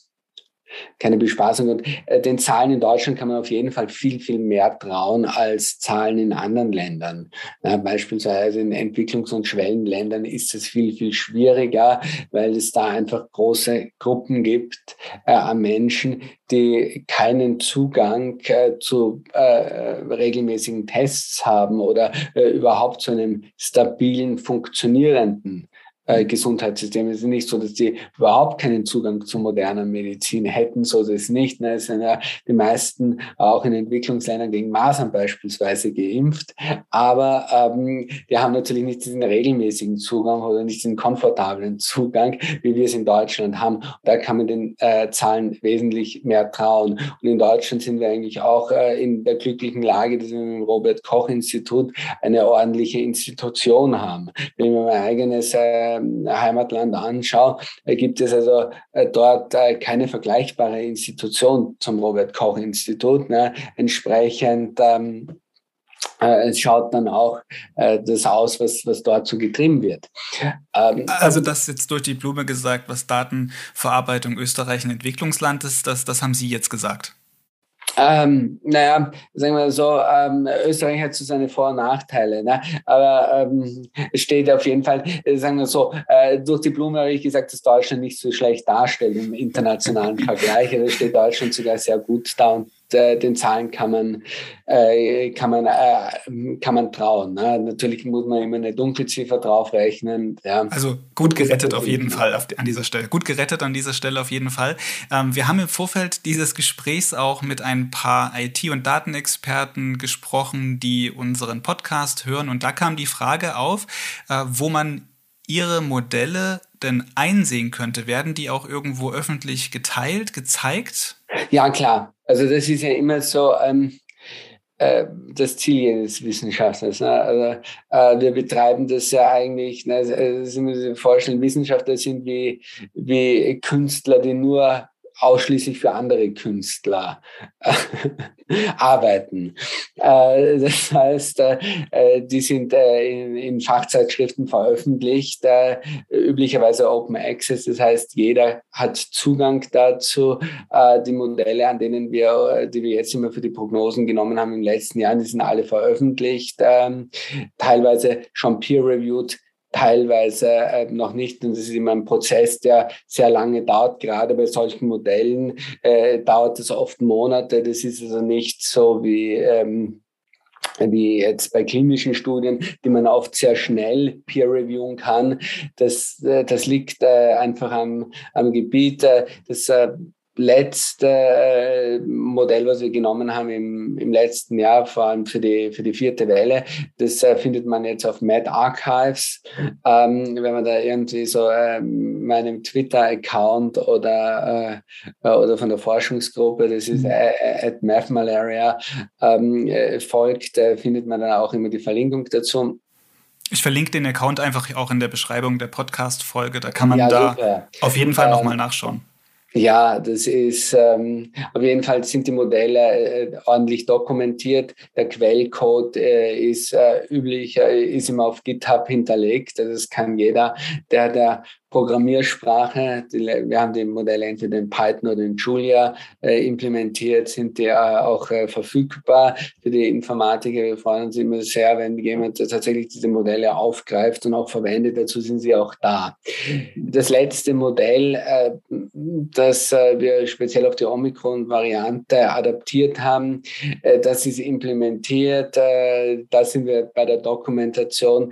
keine Bespaßung. Und äh, den Zahlen in Deutschland kann man auf jeden Fall viel, viel mehr trauen als Zahlen in anderen Ländern. Ja, beispielsweise in Entwicklungs- und Schwellenländern ist es viel, viel schwieriger, weil es da einfach große Gruppen gibt äh, an Menschen, die keinen Zugang äh, zu äh, regelmäßigen Tests haben oder äh, überhaupt zu einem stabilen, funktionierenden äh, Gesundheitssystem. Es ist nicht so, dass die überhaupt keinen Zugang zu moderner Medizin hätten, so ist es nicht. Ne? Es sind ja die meisten auch in Entwicklungsländern gegen Masern beispielsweise geimpft, aber ähm, die haben natürlich nicht diesen regelmäßigen Zugang oder nicht diesen komfortablen Zugang, wie wir es in Deutschland haben. Da kann man den äh, Zahlen wesentlich mehr trauen. Und in Deutschland sind wir eigentlich auch äh, in der glücklichen Lage, dass wir im Robert Koch Institut eine ordentliche Institution haben. Wenn wir mein eigenes äh, Heimatland anschaue, äh, gibt es also äh, dort äh, keine vergleichbare Institution zum Robert-Koch-Institut. Ne? Entsprechend ähm, es schaut dann auch äh, das aus, was, was dort so getrieben wird. Ähm, also das jetzt durch die Blume gesagt, was Datenverarbeitung Österreich ein Entwicklungsland ist, das, das haben Sie jetzt gesagt. Ähm, naja, sagen wir so, ähm, Österreich hat so seine Vor- und Nachteile. Ne? Aber ähm, steht auf jeden Fall, äh, sagen wir so, äh, durch die Blume habe ich gesagt, dass Deutschland nicht so schlecht darstellt im internationalen Vergleich. Da also steht Deutschland sogar sehr gut da und äh, den Zahlen kann man, äh, kann man, äh, kann man trauen. Ne? Natürlich muss man immer eine Dunkelziffer draufrechnen. Ja. Also gut gerettet auf jeden Fall auf, an dieser Stelle. Gut gerettet an dieser Stelle auf jeden Fall. Ähm, wir haben im Vorfeld dieses Gesprächs auch mit ein paar IT- und Datenexperten gesprochen, die unseren Podcast hören. Und da kam die Frage auf, äh, wo man ihre Modelle denn einsehen könnte. Werden die auch irgendwo öffentlich geteilt, gezeigt? Ja, klar. Also das ist ja immer so ähm, äh, das Ziel jedes Wissenschaftlers. Ne? Also, äh, wir betreiben das ja eigentlich, ne? also, Sie müssen sich vorstellen, Wissenschaftler sind wie, wie Künstler, die nur ausschließlich für andere Künstler äh, arbeiten. Äh, das heißt, äh, die sind in, in, Fachzeitschriften veröffentlicht, üblicherweise Open Access. Das heißt, jeder hat Zugang dazu. die Modelle, an denen wir, die wir jetzt immer für die Prognosen genommen haben im letzten Jahr, die sind alle veröffentlicht, ähm, teilweise schon peer-reviewed teilweise äh, noch nicht. Und das ist immer ein Prozess, der sehr lange dauert. Gerade bei solchen Modellen äh, dauert es oft Monate. Das ist also nicht so wie ähm, wie jetzt bei klinischen Studien, die man oft sehr schnell peer-reviewen kann. Das, äh, das liegt äh, einfach am, am Gebiet. Äh, das letzte äh, Modell, was wir genommen haben im, im letzten Jahr, vor allem für die, für die vierte Welle, das äh, findet man jetzt auf Mad Archives. Ähm, wenn man da irgendwie so äh, meinem Twitter-Account oder, äh, oder von der Forschungsgruppe, das ist mhm. äh, at MathMalaria, ähm, äh, folgt, äh, findet man dann auch immer die Verlinkung dazu. Ich verlinke den Account einfach auch in der Beschreibung der Podcast-Folge. Da kann man ja, da super. auf jeden Fall ähm, nochmal nachschauen. Ja, das ist ähm, auf jeden Fall sind die Modelle äh, ordentlich dokumentiert. Der Quellcode äh, ist äh, üblich, äh, ist immer auf GitHub hinterlegt. Das kann jeder, der der Programmiersprache. Die, wir haben die Modelle entweder in Python oder in Julia äh, implementiert, sind die äh, auch äh, verfügbar für die Informatiker. Wir freuen uns immer sehr, wenn jemand tatsächlich diese Modelle aufgreift und auch verwendet. Dazu sind sie auch da. Das letzte Modell, äh, das äh, wir speziell auf die Omikron-Variante adaptiert haben, äh, das ist implementiert. da sind wir bei der Dokumentation.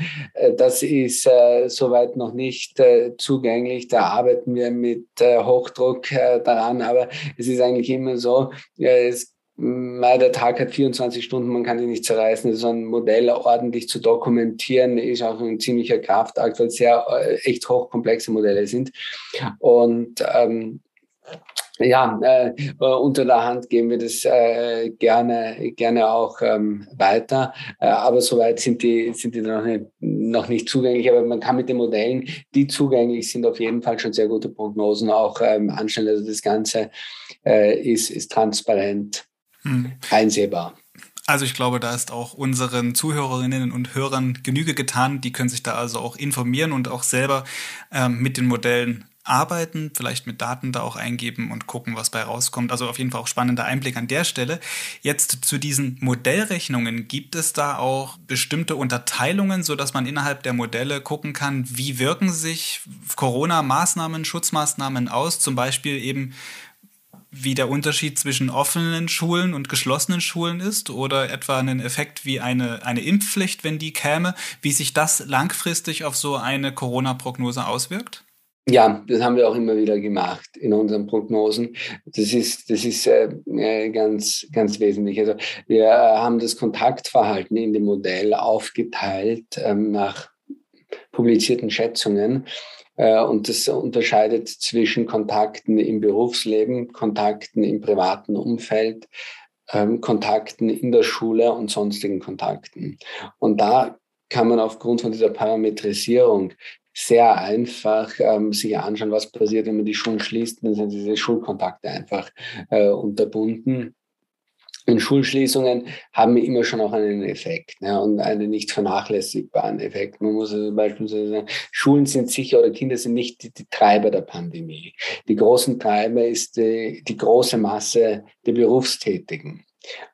das ist soweit noch nicht zugänglich. Da arbeiten wir mit äh, Hochdruck äh, daran, aber es ist eigentlich immer so, äh, es der Tag hat 24 Stunden, man kann sich nicht zerreißen. So ein Modell ordentlich zu dokumentieren ist auch ein ziemlicher Kraftakt, weil es sehr äh, echt hochkomplexe Modelle sind. Und ähm, ja, äh, unter der Hand geben wir das äh, gerne, gerne auch ähm, weiter. Äh, aber soweit sind die, sind die noch nicht, noch nicht zugänglich. Aber man kann mit den Modellen, die zugänglich sind, auf jeden Fall schon sehr gute Prognosen auch ähm, anstellen. Also das Ganze äh, ist, ist transparent hm. einsehbar. Also ich glaube, da ist auch unseren Zuhörerinnen und Hörern Genüge getan. Die können sich da also auch informieren und auch selber ähm, mit den Modellen arbeiten, vielleicht mit Daten da auch eingeben und gucken, was bei rauskommt. Also auf jeden Fall auch spannender Einblick an der Stelle. Jetzt zu diesen Modellrechnungen. Gibt es da auch bestimmte Unterteilungen, sodass man innerhalb der Modelle gucken kann, wie wirken sich Corona-Maßnahmen, Schutzmaßnahmen aus? Zum Beispiel eben wie der Unterschied zwischen offenen Schulen und geschlossenen Schulen ist oder etwa einen Effekt wie eine, eine Impfpflicht, wenn die käme, wie sich das langfristig auf so eine Corona-Prognose auswirkt? Ja, das haben wir auch immer wieder gemacht in unseren Prognosen. Das ist, das ist äh, äh ganz, ganz wesentlich. Also wir äh, haben das Kontaktverhalten in dem Modell aufgeteilt ähm, nach publizierten Schätzungen. Und das unterscheidet zwischen Kontakten im Berufsleben, Kontakten im privaten Umfeld, ähm, Kontakten in der Schule und sonstigen Kontakten. Und da kann man aufgrund von dieser Parametrisierung sehr einfach ähm, sich anschauen, was passiert, wenn man die Schulen schließt. Dann sind diese Schulkontakte einfach äh, unterbunden. Und Schulschließungen haben immer schon auch einen Effekt ne, und einen nicht vernachlässigbaren Effekt. Man muss also beispielsweise sagen, Schulen sind sicher oder Kinder sind nicht die, die Treiber der Pandemie. Die großen Treiber ist die, die große Masse der Berufstätigen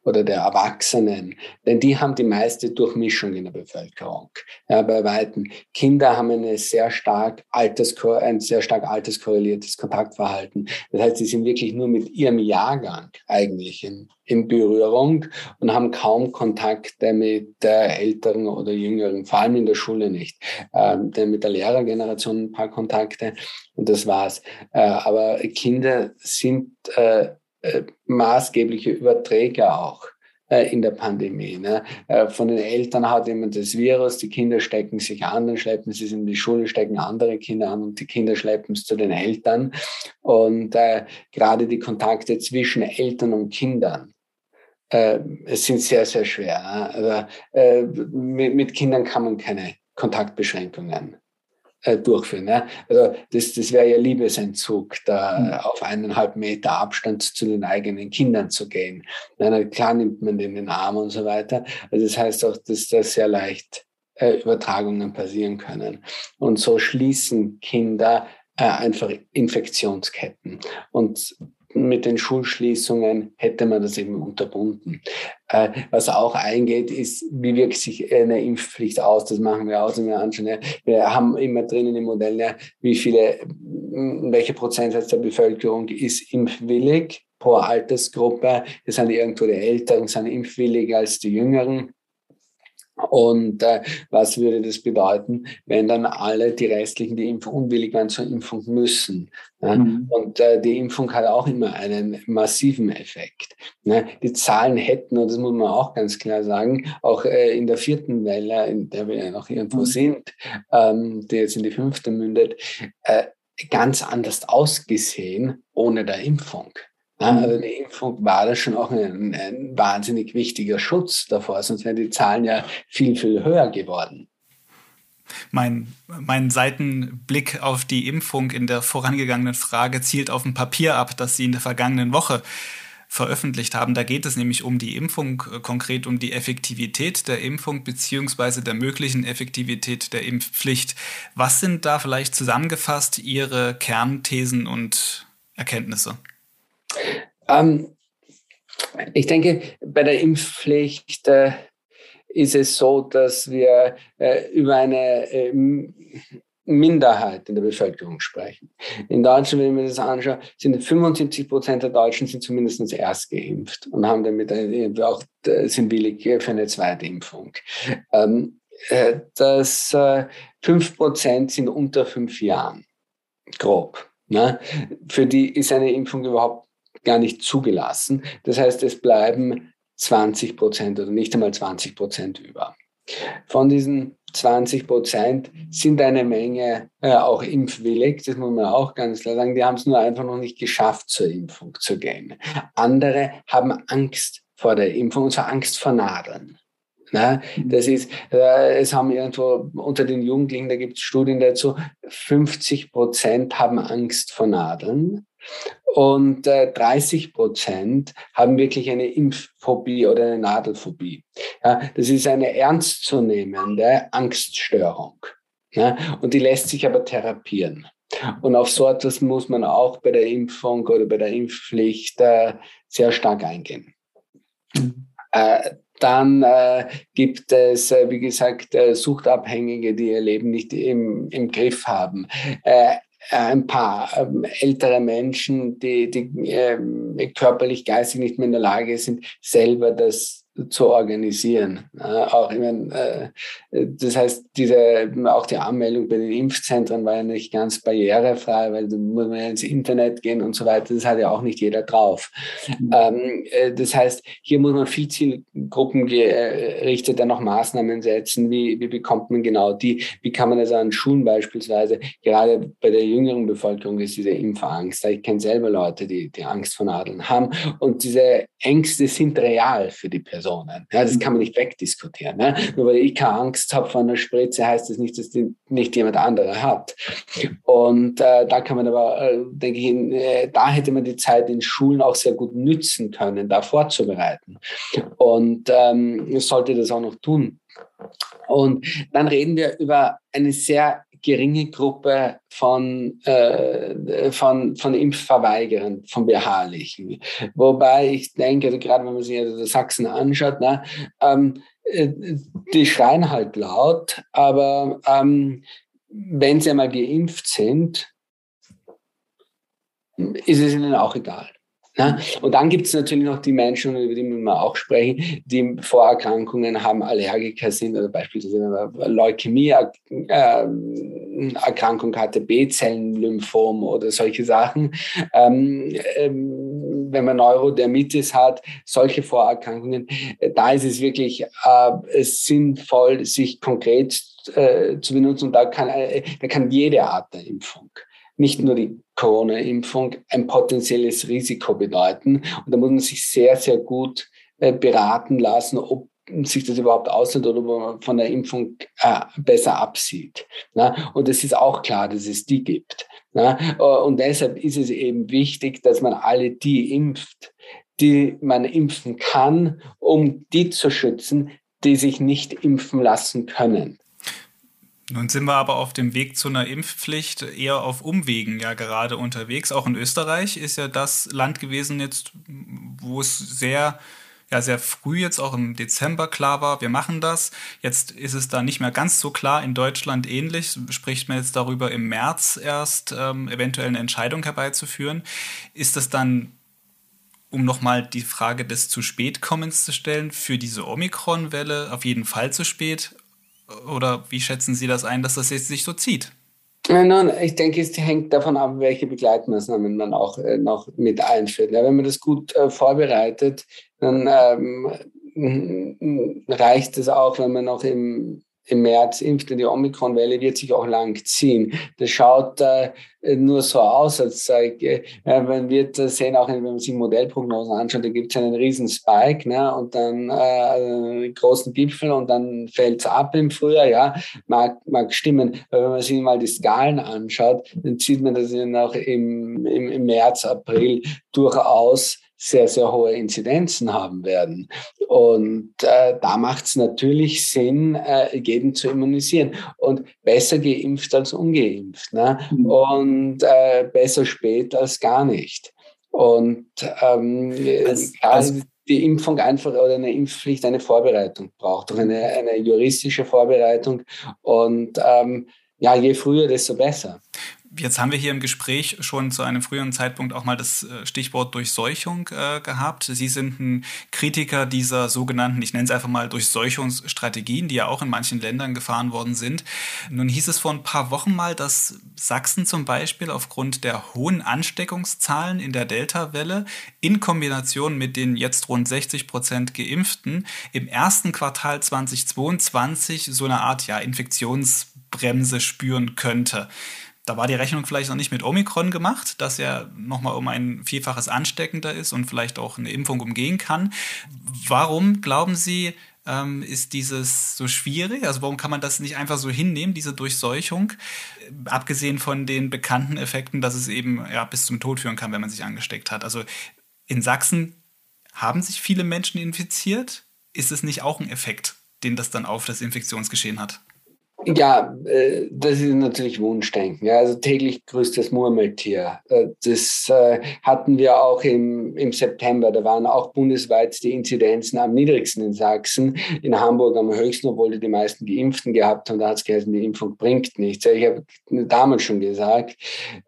oder der Erwachsenen, denn die haben die meiste Durchmischung in der Bevölkerung. Ja, bei Weitem. Kinder haben eine sehr stark ein sehr stark alterskorreliertes Kontaktverhalten. Das heißt, sie sind wirklich nur mit ihrem Jahrgang eigentlich in, in Berührung und haben kaum Kontakte mit äh, älteren oder jüngeren, vor allem in der Schule nicht. Ähm, denn mit der Lehrergeneration ein paar Kontakte und das war's. Äh, aber Kinder sind äh, äh, maßgebliche Überträger auch äh, in der Pandemie. Ne? Äh, von den Eltern hat jemand das Virus, die Kinder stecken sich an, dann schleppen sie es in die Schule, stecken andere Kinder an und die Kinder schleppen es zu den Eltern. Und äh, gerade die Kontakte zwischen Eltern und Kindern äh, sind sehr, sehr schwer. Ne? Also, äh, mit, mit Kindern kann man keine Kontaktbeschränkungen äh, durchführen. Ja? Also das, das wäre ja Liebesentzug, da mhm. auf eineinhalb Meter Abstand zu den eigenen Kindern zu gehen. Na, klar nimmt man den in den Arm und so weiter. Also das heißt auch, dass da sehr leicht äh, Übertragungen passieren können. Und so schließen Kinder äh, einfach Infektionsketten. Und mit den Schulschließungen hätte man das eben unterbunden. Äh, was auch eingeht, ist, wie wirkt sich eine Impfpflicht aus? Das machen wir aus, wenn wir anschauen. Wir haben immer drinnen im Modell, ja, wie viele, welche Prozentsatz der Bevölkerung ist impfwillig pro Altersgruppe. Das sind irgendwo die Älteren, sind impfwilliger als die Jüngeren. Und äh, was würde das bedeuten, wenn dann alle die restlichen, die impfunwillig waren, zur Impfung müssen? Ne? Mhm. Und äh, die Impfung hat auch immer einen massiven Effekt. Ne? Die Zahlen hätten, und das muss man auch ganz klar sagen, auch äh, in der vierten Welle, in der wir ja noch irgendwo mhm. sind, ähm, die jetzt in die fünfte mündet, äh, ganz anders ausgesehen ohne der Impfung. Ja, also die Impfung war da schon auch ein, ein wahnsinnig wichtiger Schutz davor, sonst wären die Zahlen ja viel, viel höher geworden. Mein, mein Seitenblick auf die Impfung in der vorangegangenen Frage zielt auf ein Papier ab, das Sie in der vergangenen Woche veröffentlicht haben. Da geht es nämlich um die Impfung, äh, konkret um die Effektivität der Impfung beziehungsweise der möglichen Effektivität der Impfpflicht. Was sind da vielleicht zusammengefasst Ihre Kernthesen und Erkenntnisse? Ähm, ich denke, bei der Impfpflicht äh, ist es so, dass wir äh, über eine äh, Minderheit in der Bevölkerung sprechen. In Deutschland, wenn wir das anschauen, sind 75 Prozent der Deutschen sind zumindest erst geimpft und haben damit äh, auch äh, sind willig für eine zweite Impfung. Ähm, äh, das äh, 5 Prozent sind unter fünf Jahren, grob. Ne? Für die ist eine Impfung überhaupt gar nicht zugelassen. Das heißt, es bleiben 20 Prozent oder nicht einmal 20 Prozent über. Von diesen 20 Prozent sind eine Menge äh, auch impfwillig, das muss man auch ganz klar sagen. Die haben es nur einfach noch nicht geschafft, zur Impfung zu gehen. Andere haben Angst vor der Impfung, und zwar Angst vor Nadeln. Na, mhm. das ist, äh, es haben irgendwo unter den Jugendlichen, da gibt es Studien dazu, 50 Prozent haben Angst vor Nadeln und äh, 30 Prozent haben wirklich eine Impfphobie oder eine Nadelphobie. Ja, das ist eine ernstzunehmende Angststörung. Ja, und die lässt sich aber therapieren. Und auf so etwas muss man auch bei der Impfung oder bei der Impfpflicht äh, sehr stark eingehen. Mhm. Äh, dann äh, gibt es, äh, wie gesagt, äh, Suchtabhängige, die ihr Leben nicht im, im Griff haben. Äh, ein paar ähm, ältere Menschen, die, die ähm, körperlich, geistig nicht mehr in der Lage sind, selber das zu organisieren. Äh, auch ich meine, äh, das heißt, diese, auch die Anmeldung bei den Impfzentren war ja nicht ganz barrierefrei, weil da muss man ja ins Internet gehen und so weiter. Das hat ja auch nicht jeder drauf. Mhm. Ähm, äh, das heißt, hier muss man viel zielgruppengerichteter noch Maßnahmen setzen. Wie, wie bekommt man genau die? Wie kann man das an Schulen beispielsweise, gerade bei der jüngeren Bevölkerung ist diese Impfangst. Ich kenne selber Leute, die, die Angst vor Nadeln haben. Und diese Ängste sind real für die Person. Personen. Ja, das kann man nicht wegdiskutieren. Ne? Nur weil ich keine Angst habe vor einer Spritze, heißt das nicht, dass die nicht jemand anderer hat. Und äh, da kann man aber, äh, denke ich, äh, da hätte man die Zeit in Schulen auch sehr gut nützen können, da vorzubereiten. Und ähm, sollte das auch noch tun. Und dann reden wir über eine sehr geringe Gruppe von, äh, von, von Impfverweigerern, von Beharrlichen. Wobei ich denke, also gerade wenn man sich also Sachsen anschaut, ne, ähm, äh, die schreien halt laut, aber ähm, wenn sie einmal geimpft sind, ist es ihnen auch egal. Ne? Und dann gibt es natürlich noch die Menschen, über die wir auch sprechen, die Vorerkrankungen haben, Allergiker sind oder beispielsweise eine Leukämie-Erkrankung hatte, B-Zellen-Lymphom oder solche Sachen. Ähm, ähm, wenn man Neurodermitis hat, solche Vorerkrankungen, äh, da ist es wirklich äh, sinnvoll, sich konkret äh, zu benutzen. Und da kann, äh, da kann jede Art der Impfung nicht nur die Corona-Impfung ein potenzielles Risiko bedeuten. Und da muss man sich sehr, sehr gut äh, beraten lassen, ob sich das überhaupt aussieht oder ob man von der Impfung äh, besser absieht. Und es ist auch klar, dass es die gibt. Und deshalb ist es eben wichtig, dass man alle die impft, die man impfen kann, um die zu schützen, die sich nicht impfen lassen können. Nun sind wir aber auf dem Weg zu einer Impfpflicht eher auf Umwegen ja gerade unterwegs. Auch in Österreich ist ja das Land gewesen jetzt, wo es sehr ja sehr früh jetzt auch im Dezember klar war, wir machen das. Jetzt ist es da nicht mehr ganz so klar. In Deutschland ähnlich spricht man jetzt darüber, im März erst ähm, eventuell eine Entscheidung herbeizuführen. Ist das dann um nochmal die Frage des zu spät kommens zu stellen, für diese Omikron-Welle auf jeden Fall zu spät oder wie schätzen Sie das ein, dass das jetzt sich so zieht? Nun, ich denke, es hängt davon ab, welche Begleitmaßnahmen man auch äh, noch mit einführt. Ja, wenn man das gut äh, vorbereitet, dann ähm, reicht es auch, wenn man noch im im März impft die Omikron-Welle wird sich auch lang ziehen. Das schaut äh, nur so aus, als äh, man wird sehen, auch wenn man sich Modellprognosen anschaut, da gibt es einen riesen Spike ne, und dann äh, einen großen Gipfel und dann fällt es ab im Frühjahr, ja, mag, mag stimmen. Aber wenn man sich mal die Skalen anschaut, dann sieht man, dass es noch im, im, im März, April durchaus sehr, sehr hohe Inzidenzen haben werden. Und äh, da macht es natürlich Sinn, äh, jeden zu immunisieren. Und besser geimpft als ungeimpft. Ne? Mhm. Und äh, besser spät als gar nicht. Und ähm, als, als die Impfung einfach oder eine Impfpflicht eine Vorbereitung braucht, auch eine, eine juristische Vorbereitung. Und ähm, ja, je früher, desto besser. Jetzt haben wir hier im Gespräch schon zu einem früheren Zeitpunkt auch mal das äh, Stichwort Durchseuchung äh, gehabt. Sie sind ein Kritiker dieser sogenannten, ich nenne es einfach mal Durchseuchungsstrategien, die ja auch in manchen Ländern gefahren worden sind. Nun hieß es vor ein paar Wochen mal, dass Sachsen zum Beispiel aufgrund der hohen Ansteckungszahlen in der Delta-Welle in Kombination mit den jetzt rund 60 Prozent Geimpften im ersten Quartal 2022 so eine Art ja, Infektionsbremse spüren könnte. Da war die Rechnung vielleicht noch nicht mit Omikron gemacht, das ja nochmal um ein Vielfaches ansteckender ist und vielleicht auch eine Impfung umgehen kann. Warum glauben Sie, ähm, ist dieses so schwierig? Also warum kann man das nicht einfach so hinnehmen, diese Durchseuchung? Abgesehen von den bekannten Effekten, dass es eben ja, bis zum Tod führen kann, wenn man sich angesteckt hat. Also in Sachsen haben sich viele Menschen infiziert. Ist es nicht auch ein Effekt, den das dann auf das Infektionsgeschehen hat? Ja, äh, das ist natürlich Wunschdenken. also täglich grüßt das Murmeltier. Äh, das äh, hatten wir auch im, im September. Da waren auch bundesweit die Inzidenzen am niedrigsten in Sachsen, in Hamburg am höchsten, obwohl die die meisten Geimpften gehabt haben. Da hat es geheißen, die Impfung bringt nichts. Ich habe damals schon gesagt,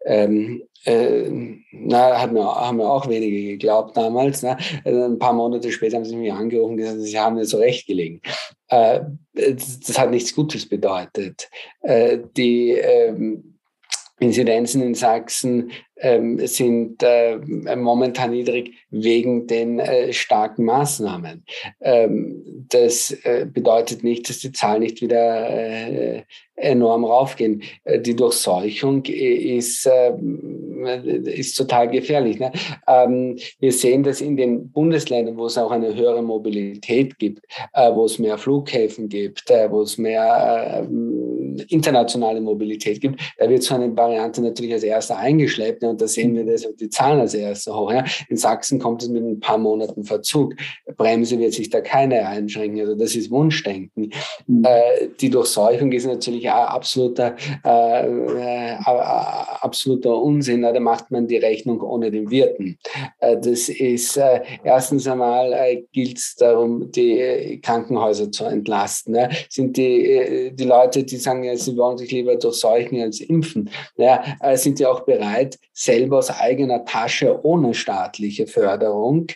ähm, äh, na, hat mir, haben mir auch wenige geglaubt damals. Ne? Also ein paar Monate später haben sie mich angerufen und gesagt, sie haben mir so recht gelegen. Äh, das, hat nichts Gutes bedeutet. Äh, die ähm, Inzidenzen in Sachsen ähm, sind äh, momentan niedrig wegen den äh, starken Maßnahmen. Ähm, das äh, bedeutet nicht, dass die Zahlen nicht wieder äh, enorm raufgehen. Äh, die Durchseuchung ist, ähm, ist total gefährlich. Ne? Ähm, wir sehen das in den Bundesländern, wo es auch eine höhere Mobilität gibt, äh, wo es mehr Flughäfen gibt, wo es mehr internationale Mobilität gibt. Da wird so eine Variante natürlich als erster eingeschleppt und da sehen wir das, die Zahlen als erster hoch. Ja. In Sachsen kommt es mit ein paar Monaten Verzug. Bremse wird sich da keine einschränken. Also das ist Wunschdenken. Mhm. Äh, die Durchseuchung ist natürlich auch absoluter, äh, äh, absoluter Unsinn. Da macht man die Rechnung ohne den Wirten. Äh, das ist äh, erstens einmal äh, gilt es darum, die Krankenhäuser zu entlasten. Ja. Sind die, die Leute, die sagen, ja, sie wollen sich lieber durchseuchen als impfen, ja, sind die auch bereit, selber aus eigener Tasche ohne staatliche Förderung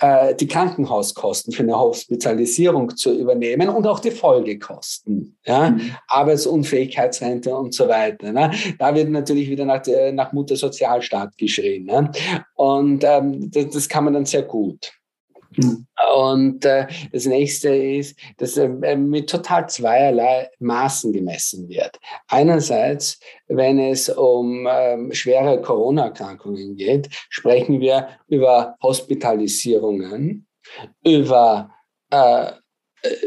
äh, die Krankenhauskosten für eine Hospitalisierung zu übernehmen und auch die Folgekosten, ja, mhm. Arbeitsunfähigkeitsrente und so weiter. Ne? Da wird natürlich wieder nach, nach Mutter Sozialstaat geschrien. Ne? Und ähm, das, das kann man dann sehr gut. Und äh, das nächste ist, dass äh, mit total zweierlei Maßen gemessen wird. Einerseits, wenn es um ähm, schwere Corona-Erkrankungen geht, sprechen wir über Hospitalisierungen, über, äh,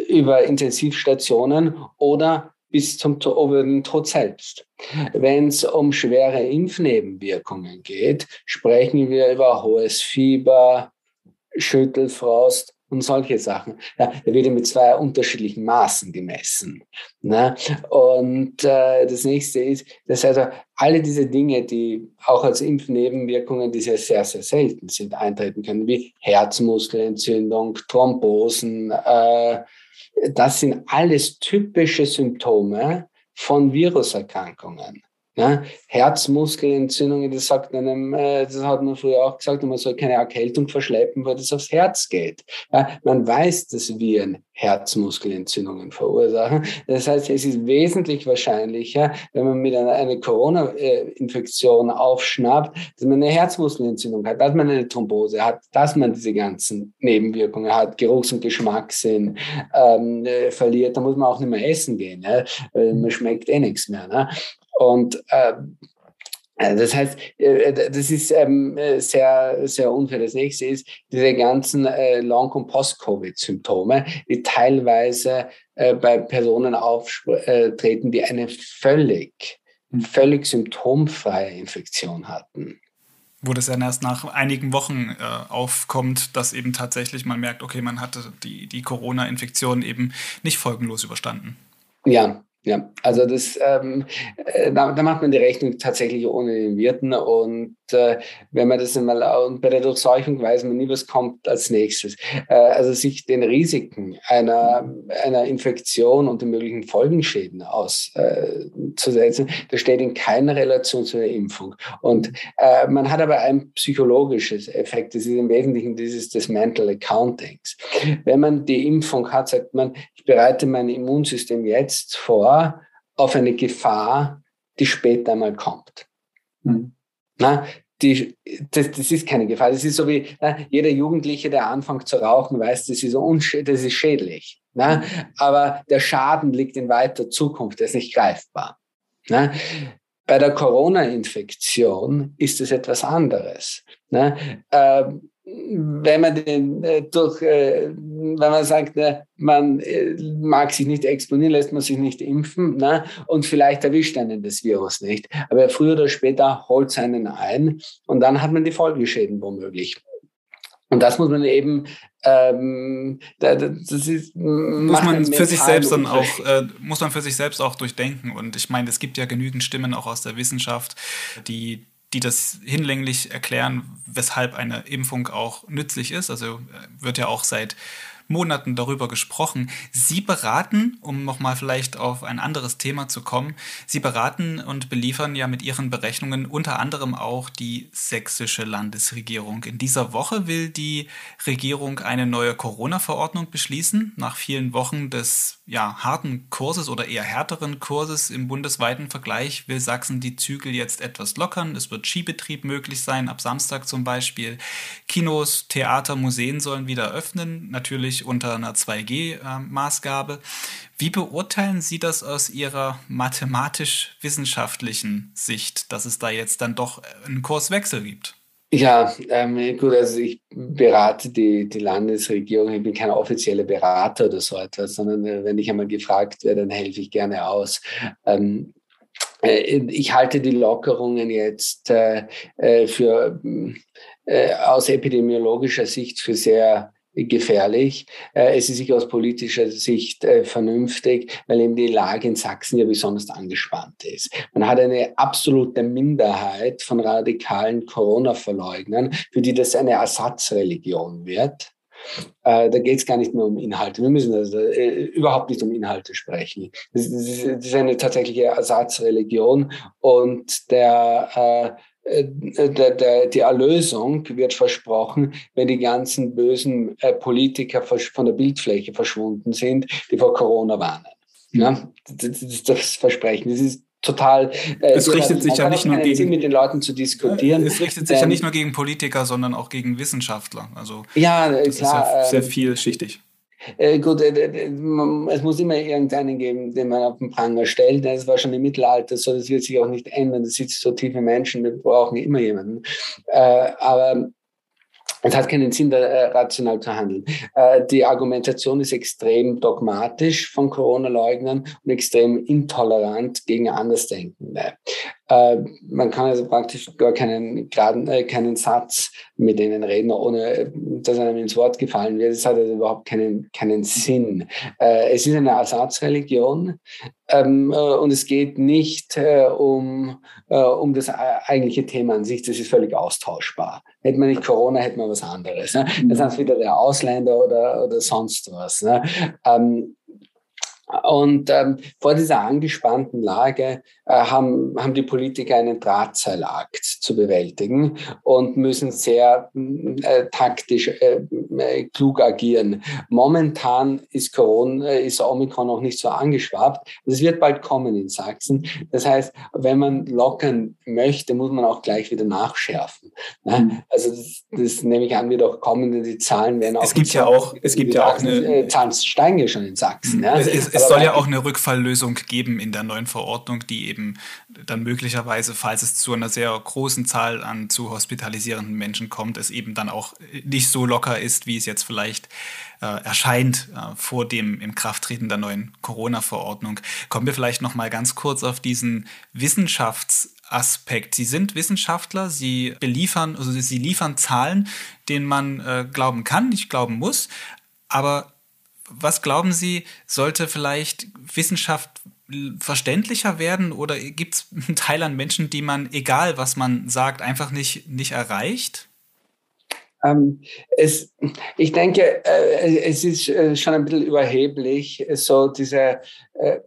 über Intensivstationen oder bis zum Tod selbst. Wenn es um schwere Impfnebenwirkungen geht, sprechen wir über hohes Fieber, Schüttelfrost und solche Sachen. Ja, da wird ja mit zwei unterschiedlichen Maßen gemessen. Ne? Und äh, das nächste ist, dass also alle diese Dinge, die auch als Impfnebenwirkungen, die sehr, sehr, sehr selten sind, eintreten können, wie Herzmuskelentzündung, Thrombosen, äh, das sind alles typische Symptome von Viruserkrankungen. Ja, Herzmuskelentzündungen, das sagt einem, äh, das hat man früher auch gesagt, man soll keine Erkältung verschleppen, weil das aufs Herz geht. Ja, man weiß, dass Viren Herzmuskelentzündungen verursachen. Das heißt, es ist wesentlich wahrscheinlicher, wenn man mit einer, einer Corona-Infektion aufschnappt, dass man eine Herzmuskelentzündung hat, dass man eine Thrombose hat, dass man diese ganzen Nebenwirkungen hat, Geruchs- und Geschmackssinn ähm, äh, verliert. Da muss man auch nicht mehr essen gehen, ja? man schmeckt eh nichts mehr. Ne? Und ähm, äh, das heißt, äh, das ist ähm, sehr, sehr unfair. Das nächste ist diese ganzen äh, Long- und Post-Covid-Symptome, die teilweise bei Personen auftreten, die eine völlig, hm. völlig symptomfreie Infektion hatten. Wo das dann erst nach einigen Wochen aufkommt, dass eben tatsächlich man merkt, okay, man hatte die, die Corona-Infektion eben nicht folgenlos überstanden. Ja, ja, also das, ähm, äh, da, da, macht man die Rechnung tatsächlich ohne den Wirten und äh, wenn man das einmal, und bei der Durchseuchung weiß man nie, was kommt als nächstes. Äh, also sich den Risiken einer, einer Infektion und den möglichen Folgenschäden auszusetzen, äh, das steht in keiner Relation zu der Impfung. Und äh, man hat aber ein psychologisches Effekt, das ist im Wesentlichen dieses des Mental Accountings. Wenn man die Impfung hat, sagt man, ich bereite mein Immunsystem jetzt vor auf eine Gefahr, die später mal kommt. Mhm. Na, die, das, das, ist keine Gefahr. Das ist so wie na, jeder Jugendliche, der anfängt zu rauchen, weiß, das ist, das ist schädlich. Na? Aber der Schaden liegt in weiter Zukunft, der ist nicht greifbar. Na? Bei der Corona-Infektion ist es etwas anderes. Na? Ähm, wenn man den äh, durch, äh, wenn man sagt, ne, man äh, mag sich nicht exponieren, lässt man sich nicht impfen, ne, und vielleicht erwischt einen das Virus nicht. Aber früher oder später holt es einen ein und dann hat man die Folgeschäden womöglich. Und das muss man eben, ähm, das ist, muss man für sich selbst dann auch, äh, muss man für sich selbst auch durchdenken. Und ich meine, es gibt ja genügend Stimmen auch aus der Wissenschaft, die die das hinlänglich erklären, weshalb eine Impfung auch nützlich ist. Also äh, wird ja auch seit Monaten darüber gesprochen. Sie beraten, um nochmal vielleicht auf ein anderes Thema zu kommen, Sie beraten und beliefern ja mit Ihren Berechnungen unter anderem auch die sächsische Landesregierung. In dieser Woche will die Regierung eine neue Corona-Verordnung beschließen. Nach vielen Wochen des ja, harten Kurses oder eher härteren Kurses im bundesweiten Vergleich will Sachsen die Zügel jetzt etwas lockern. Es wird Skibetrieb möglich sein, ab Samstag zum Beispiel. Kinos, Theater, Museen sollen wieder öffnen. Natürlich unter einer 2G-Maßgabe. Wie beurteilen Sie das aus Ihrer mathematisch-wissenschaftlichen Sicht, dass es da jetzt dann doch einen Kurswechsel gibt? Ja, ähm, gut, also ich berate die, die Landesregierung, ich bin kein offizieller Berater oder so etwas, sondern äh, wenn ich einmal gefragt werde, dann helfe ich gerne aus. Ähm, äh, ich halte die Lockerungen jetzt äh, äh für äh, aus epidemiologischer Sicht für sehr gefährlich. Äh, es ist sicher aus politischer Sicht äh, vernünftig, weil eben die Lage in Sachsen ja besonders angespannt ist. Man hat eine absolute Minderheit von radikalen Corona-Verleugnern, für die das eine Ersatzreligion wird. Äh, da geht es gar nicht mehr um Inhalte. Wir müssen also überhaupt nicht um Inhalte sprechen. Das ist eine tatsächliche Ersatzreligion und der äh, die Erlösung wird versprochen, wenn die ganzen bösen äh, Politiker von der Bildfläche verschwunden sind, die vor Corona warnen. Ja, das ist das Versprechen. Das ist total. Äh, es richtet sich ja nicht nur gegen Sinn, mit den Leuten zu diskutieren. Es richtet sich ähm, ja nicht nur gegen Politiker, sondern auch gegen Wissenschaftler. Also ja, klar, ist ja sehr ähm, vielschichtig. Äh, gut, äh, es muss immer irgendeinen geben, den man auf den Pranger stellt. Das war schon im Mittelalter so, das wird sich auch nicht ändern. Das sitzen so tiefe Menschen, wir brauchen immer jemanden. Äh, aber es hat keinen Sinn, da äh, rational zu handeln. Äh, die Argumentation ist extrem dogmatisch von Corona-Leugnern und extrem intolerant gegen Andersdenkende. Äh, man kann also praktisch gar keinen, geraden, äh, keinen Satz mit denen reden, ohne dass einem ins Wort gefallen wird. Es hat also überhaupt keinen, keinen Sinn. Äh, es ist eine Ersatzreligion ähm, äh, und es geht nicht äh, um, äh, um das eigentliche Thema an sich. Das ist völlig austauschbar. Hätte man nicht Corona, hätte man was anderes. Ne? Das heißt wieder der Ausländer oder, oder sonst was. Ne? Ähm, und ähm, vor dieser angespannten Lage äh, haben, haben die Politiker einen Drahtseilakt zu bewältigen und müssen sehr äh, taktisch äh, äh, klug agieren. Momentan ist Corona, ist Omikron noch nicht so angeschwappt. Es wird bald kommen in Sachsen. Das heißt, wenn man lockern möchte, muss man auch gleich wieder nachschärfen. Ne? Mhm. Also das, das nehme ich an, wird auch kommen, denn die Zahlen werden auch. Es gibt ja auch, es gibt ja auch eine. Äh, Zahlen steigen ja schon in Sachsen. Mhm. Ja? Es, es, es soll ja auch eine Rückfalllösung geben in der neuen Verordnung, die eben dann möglicherweise, falls es zu einer sehr großen Zahl an zu hospitalisierenden Menschen kommt, es eben dann auch nicht so locker ist, wie es jetzt vielleicht äh, erscheint äh, vor dem Inkrafttreten der neuen Corona-Verordnung. Kommen wir vielleicht noch mal ganz kurz auf diesen Wissenschaftsaspekt. Sie sind Wissenschaftler, Sie beliefern, also Sie liefern Zahlen, denen man äh, glauben kann, nicht glauben muss. Aber was glauben Sie, sollte vielleicht Wissenschaft verständlicher werden oder gibt es einen Teil an Menschen, die man, egal was man sagt, einfach nicht, nicht erreicht? Ähm, es, ich denke, äh, es ist äh, schon ein bisschen überheblich, so diese, äh,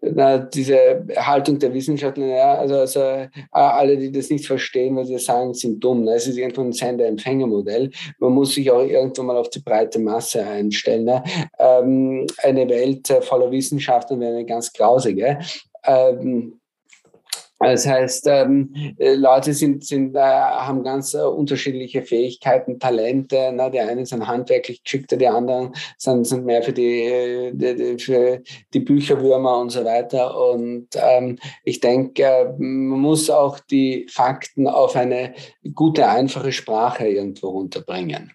na, diese Haltung der Wissenschaftler. Ja, also, also alle, die das nicht verstehen, was sie sagen, sind dumm. Ne? Es ist irgendwo ein Sender-Empfänger-Modell. Man muss sich auch irgendwann mal auf die breite Masse einstellen. Ne? Ähm, eine Welt voller Wissenschaftler wäre eine ganz grausige. Ähm, das heißt, ähm, äh, Leute sind, sind, äh, haben ganz äh, unterschiedliche Fähigkeiten, Talente. Na, die einen sind handwerklich geschickter, die anderen sind, sind mehr für die, die, für die Bücherwürmer und so weiter. Und ähm, ich denke, man muss auch die Fakten auf eine gute, einfache Sprache irgendwo runterbringen.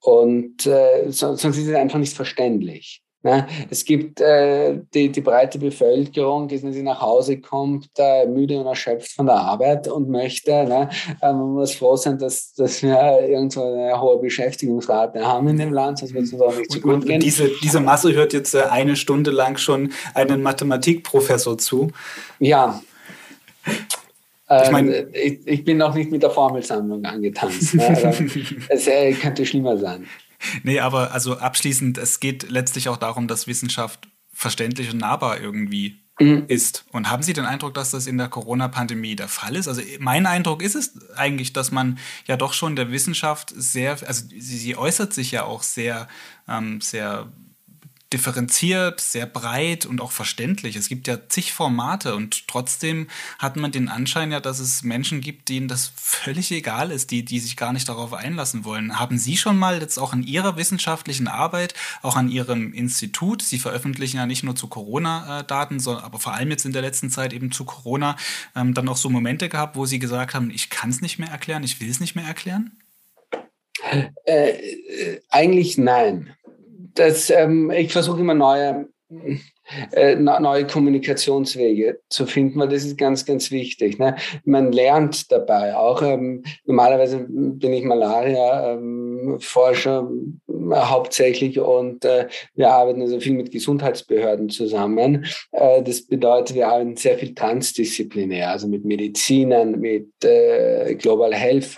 Und äh, sonst ist es einfach nicht verständlich. Ne? Es gibt äh, die, die breite Bevölkerung, die, sie nach Hause kommt, äh, müde und erschöpft von der Arbeit und möchte, ne? äh, man muss froh sein, dass, dass wir irgendwo eine hohe Beschäftigungsrate haben in dem Land, sonst wird es uns auch nicht zu gut gehen. Diese, diese Masse hört jetzt äh, eine Stunde lang schon einen Mathematikprofessor zu. Ja. Ich, mein, ähm, ich, ich, bin noch nicht mit der Formelsammlung angetanzt. Ne? Also, es äh, könnte schlimmer sein. Nee, aber also abschließend, es geht letztlich auch darum, dass Wissenschaft verständlich und nahbar irgendwie mhm. ist. Und haben Sie den Eindruck, dass das in der Corona-Pandemie der Fall ist? Also mein Eindruck ist es eigentlich, dass man ja doch schon der Wissenschaft sehr, also sie, sie äußert sich ja auch sehr, ähm, sehr differenziert, sehr breit und auch verständlich. Es gibt ja zig Formate und trotzdem hat man den Anschein ja, dass es Menschen gibt, denen das völlig egal ist, die, die sich gar nicht darauf einlassen wollen. Haben Sie schon mal jetzt auch in Ihrer wissenschaftlichen Arbeit, auch an Ihrem Institut, Sie veröffentlichen ja nicht nur zu Corona-Daten, sondern aber vor allem jetzt in der letzten Zeit eben zu Corona, ähm, dann auch so Momente gehabt, wo Sie gesagt haben, ich kann es nicht mehr erklären, ich will es nicht mehr erklären? Äh, äh, eigentlich nein das, ähm, ich versuche immer neue, äh, neue Kommunikationswege zu finden, weil das ist ganz, ganz wichtig. Ne? Man lernt dabei auch. Ähm, normalerweise bin ich Malaria-Forscher ähm, hauptsächlich und äh, wir arbeiten also viel mit Gesundheitsbehörden zusammen. Äh, das bedeutet, wir arbeiten sehr viel transdisziplinär, also mit Medizinern, mit äh, Global Health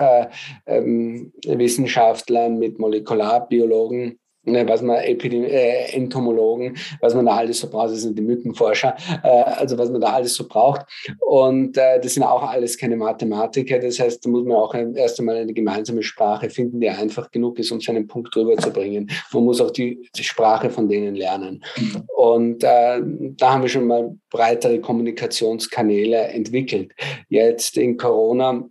ähm, Wissenschaftlern, mit Molekularbiologen Ne, was man Epidem äh, Entomologen, was man da alles so braucht, das sind die Mückenforscher, äh, also was man da alles so braucht. Und äh, das sind auch alles keine Mathematiker. Das heißt, da muss man auch erst einmal eine gemeinsame Sprache finden, die einfach genug ist, um seinen Punkt rüberzubringen. Man muss auch die, die Sprache von denen lernen. Und äh, da haben wir schon mal breitere Kommunikationskanäle entwickelt. Jetzt in Corona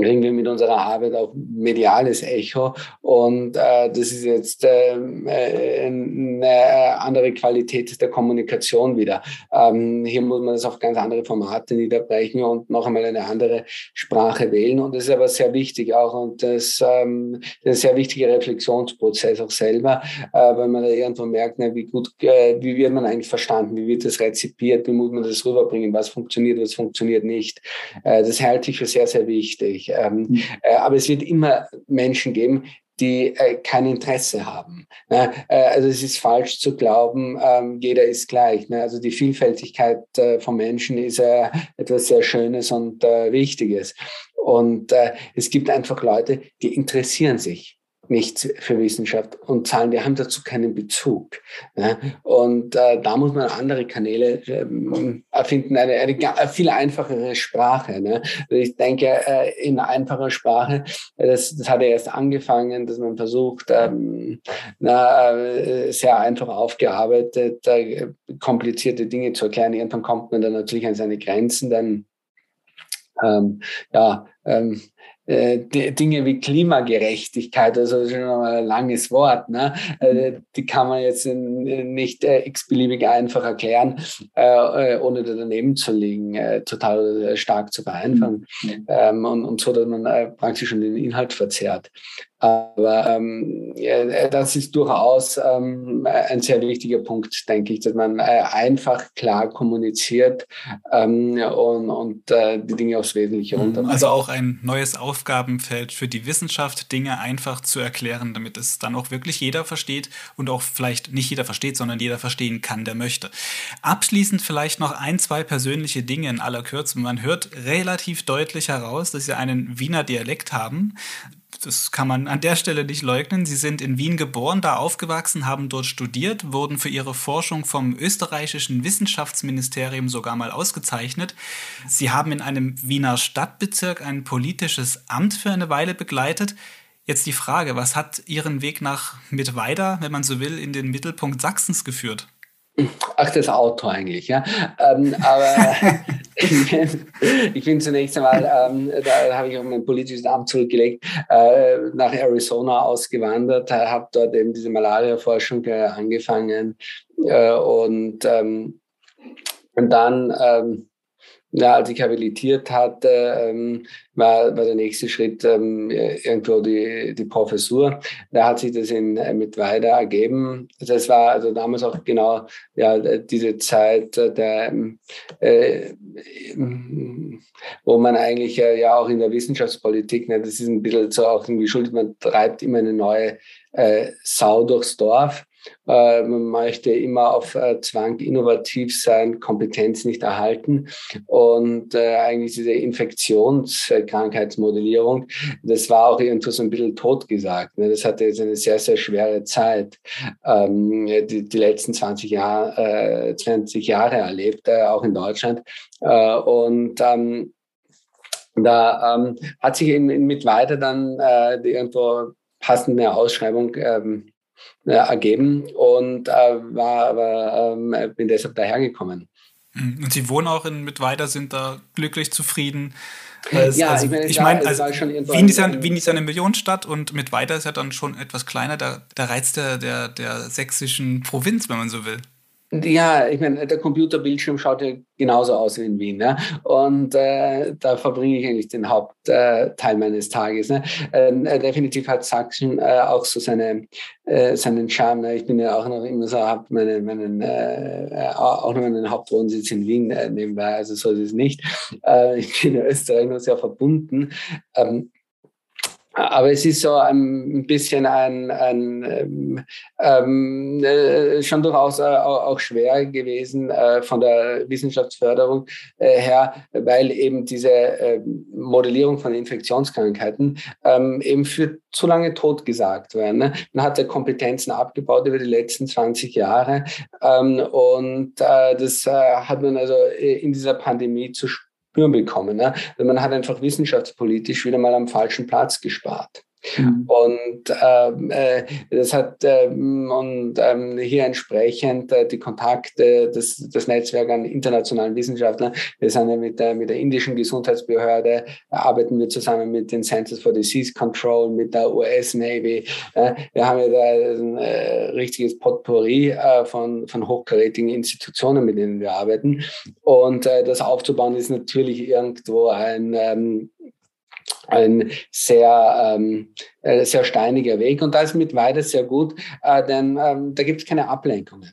kriegen wir mit unserer Arbeit auch mediales Echo. Und äh, das ist jetzt ähm, äh, eine andere Qualität der Kommunikation wieder. Ähm, hier muss man das auf ganz andere Formate niederbrechen und noch einmal eine andere Sprache wählen. Und das ist aber sehr wichtig auch. Und das, ähm, das ist ein sehr wichtiger Reflexionsprozess auch selber, äh, weil man da irgendwo merkt, ne, wie gut, äh, wie wird man eigentlich verstanden, wie wird das rezipiert, wie muss man das rüberbringen, was funktioniert, was funktioniert nicht. Äh, das halte ich für sehr, sehr wichtig natürlich. Ähm, mhm. äh, aber es wird immer Menschen geben, die äh, kein Interesse haben. Ne? Äh, also es ist falsch zu glauben, ähm, jeder ist gleich. Ne? Also die Vielfältigkeit äh, von Menschen ist äh, etwas sehr Schönes und äh, Wichtiges. Und äh, es gibt einfach Leute, die interessieren sich nichts für Wissenschaft und Zahlen, die haben dazu keinen Bezug. Ne? Und äh, da muss man andere Kanäle ähm, erfinden, eine, eine, viel einfachere Sprache. Ne? Ich denke, äh, in einfacher Sprache, äh, das, das hat ja erst angefangen, dass man versucht, ähm, na, äh, sehr einfach aufgearbeitet, äh, komplizierte Dinge zu erklären. Irgendwann kommt man dann natürlich an seine Grenzen, dann ähm, ja, ähm, äh, Dinge wie Klimagerechtigkeit, also schon mal ein langes Wort, ne? Äh, die kann man jetzt nicht äh, x-beliebig einfach erklären, ohne da daneben zu liegen, total stark zu vereinfachen mhm. ähm, und, und so, dass man praktisch schon den Inhalt verzerrt. Aber ähm, ja, das ist durchaus ähm, ein sehr wichtiger Punkt, denke ich, dass man äh, einfach klar kommuniziert ähm, und, und äh, die Dinge aufs Wesentliche mhm. runter. Also auch ein neues Aufgabenfeld für die Wissenschaft, Dinge einfach zu erklären, damit es dann auch wirklich jeder versteht und auch vielleicht nicht jeder versteht, sondern jeder verstehen kann, der möchte. Abschließend vielleicht noch ein, zwei persönliche Dinge in aller Kürze. Man hört relativ deutlich heraus, dass Sie einen Wiener Dialekt haben das kann man an der Stelle nicht leugnen. Sie sind in Wien geboren, da aufgewachsen, haben dort studiert, wurden für ihre Forschung vom österreichischen Wissenschaftsministerium sogar mal ausgezeichnet. Sie haben in einem Wiener Stadtbezirk ein politisches Amt für eine Weile begleitet. Jetzt die Frage, was hat Ihren Weg nach Mittweida, wenn man so will, in den Mittelpunkt Sachsens geführt? Ach, das Auto eigentlich, ja. Ähm, aber ich bin zunächst einmal, ähm, da habe ich auch mein politisches Amt zurückgelegt, äh, nach Arizona ausgewandert, habe dort eben diese Malaria-Forschung äh, angefangen äh, und, ähm, und dann ähm, ja, als ich habilitiert hatte, ähm, war, war der nächste Schritt ähm, irgendwo die, die Professur. Da hat sich das in, äh, weiter ergeben. Das war also damals auch genau ja, diese Zeit, der, äh, wo man eigentlich äh, ja auch in der Wissenschaftspolitik, ne, das ist ein bisschen so auch irgendwie schuld, man treibt immer eine neue äh, Sau durchs Dorf. Äh, man möchte immer auf äh, Zwang innovativ sein, Kompetenz nicht erhalten. Und äh, eigentlich diese Infektionskrankheitsmodellierung, das war auch irgendwo so ein bisschen totgesagt. Ne? Das hatte jetzt eine sehr, sehr schwere Zeit, ähm, die, letzten 20 Jahre, 20 Jahre erlebt, auch in Deutschland. und ähm, da ähm, hat sich in mit weiter dann äh, irgendwo passende Ausschreibung ähm, äh, ergeben und äh, war aber ähm, bin deshalb dahergekommen. Mhm. Und Sie wohnen auch in Mittweida, sind da glücklich zufrieden. Also, ja, also, ich meine, ich mein, also, Wien, ist ja, Wien ist ja eine Millionenstadt und Mittweida ist ja dann schon etwas kleiner. Da, da reizt der, der, der sächsischen Provinz, wenn man so will. Ja, ich meine, der Computerbildschirm schaut ja genauso aus wie in Wien. Ne? Und äh, da verbringe ich eigentlich den Hauptteil äh, meines Tages. Ne? Ähm, äh, definitiv hat Sachsen äh, auch so seine, äh, seinen Charme. Ne? Ich bin ja auch noch immer so, habe meine, meinen, äh, auch noch meinen Hauptwohnsitz in Wien nebenbei, also so ist es nicht. ich bin in Österreich nur sehr verbunden. Ähm, aber es ist so ein bisschen ein, ein ähm, ähm, äh, schon durchaus äh, auch schwer gewesen äh, von der Wissenschaftsförderung äh, her, weil eben diese ähm, Modellierung von Infektionskrankheiten ähm, eben für zu lange tot gesagt werden. Ne? Man hatte Kompetenzen abgebaut über die letzten 20 Jahre ähm, und äh, das äh, hat man also in dieser Pandemie zu spüren spüren bekommen. Ne? Man hat einfach wissenschaftspolitisch wieder mal am falschen Platz gespart. Mhm. Und ähm, äh, das hat ähm, und ähm, hier entsprechend äh, die Kontakte, das, das Netzwerk an internationalen Wissenschaftlern. Wir sind ja mit der, mit der indischen Gesundheitsbehörde, arbeiten wir zusammen mit den Centers for Disease Control, mit der US Navy. Äh, wir haben ja da ein äh, richtiges Potpourri äh, von, von hochkarätigen Institutionen, mit denen wir arbeiten. Und das aufzubauen ist natürlich irgendwo ein ähm, ein sehr, ähm, äh, sehr steiniger Weg. Und da ist mit Weide sehr gut, äh, denn ähm, da gibt es keine Ablenkungen.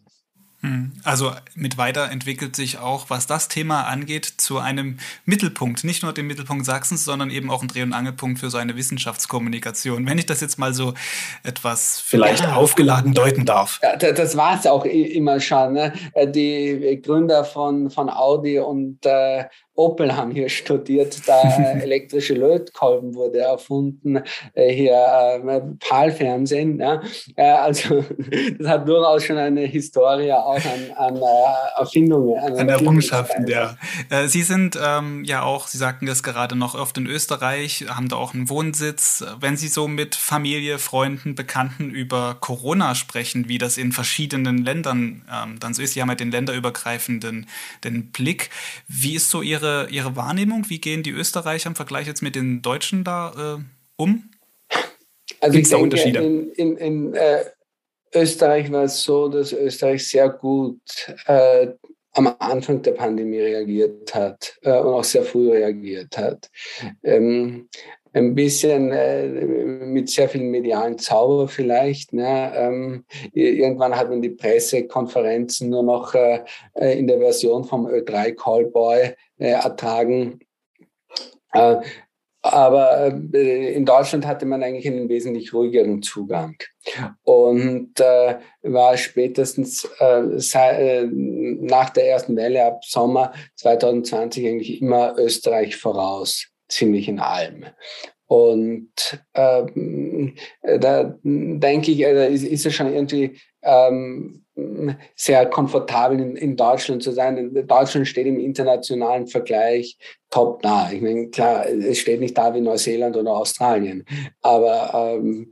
Hm. Also mit weiter entwickelt sich auch, was das Thema angeht, zu einem Mittelpunkt. Nicht nur dem Mittelpunkt Sachsens, sondern eben auch ein Dreh- und Angelpunkt für seine Wissenschaftskommunikation. Wenn ich das jetzt mal so etwas vielleicht ja. aufgeladen deuten darf. Ja, das war es auch immer schon. Ne? Äh, die Gründer von, von Audi und äh, Opel haben hier studiert, da elektrische Lötkolben wurde erfunden, äh, hier äh, PAL-Fernsehen. Ja. Äh, also das hat durchaus schon eine Historie auch an, an äh, Erfindungen. An, an Errungenschaften, ja. Sie sind ähm, ja auch, Sie sagten das gerade noch oft in Österreich, haben da auch einen Wohnsitz. Wenn Sie so mit Familie, Freunden, Bekannten über Corona sprechen, wie das in verschiedenen Ländern ähm, dann so ist, Sie haben ja den länderübergreifenden den Blick. Wie ist so Ihre Ihre, Ihre Wahrnehmung? Wie gehen die Österreicher im Vergleich jetzt mit den Deutschen da äh, um? Also Gibt's ich denke, Unterschiede? in, in, in äh, Österreich war es so, dass Österreich sehr gut äh, am Anfang der Pandemie reagiert hat äh, und auch sehr früh reagiert hat. Ähm, ein bisschen äh, mit sehr viel medialen Zauber vielleicht. Ne? Ähm, irgendwann hat man die Pressekonferenzen nur noch äh, äh in der Version vom Ö3 Callboy ertragen. Äh, aber äh, in Deutschland hatte man eigentlich einen wesentlich ruhigeren Zugang und äh, war spätestens äh, sei, äh, nach der ersten Welle ab Sommer 2020 eigentlich immer Österreich voraus, ziemlich in allem. Und ähm, da denke ich, also ist, ist es schon irgendwie ähm, sehr komfortabel in, in, Deutschland zu sein. Deutschland steht im internationalen Vergleich top da. Ich meine, klar, es steht nicht da wie Neuseeland oder Australien, aber ähm,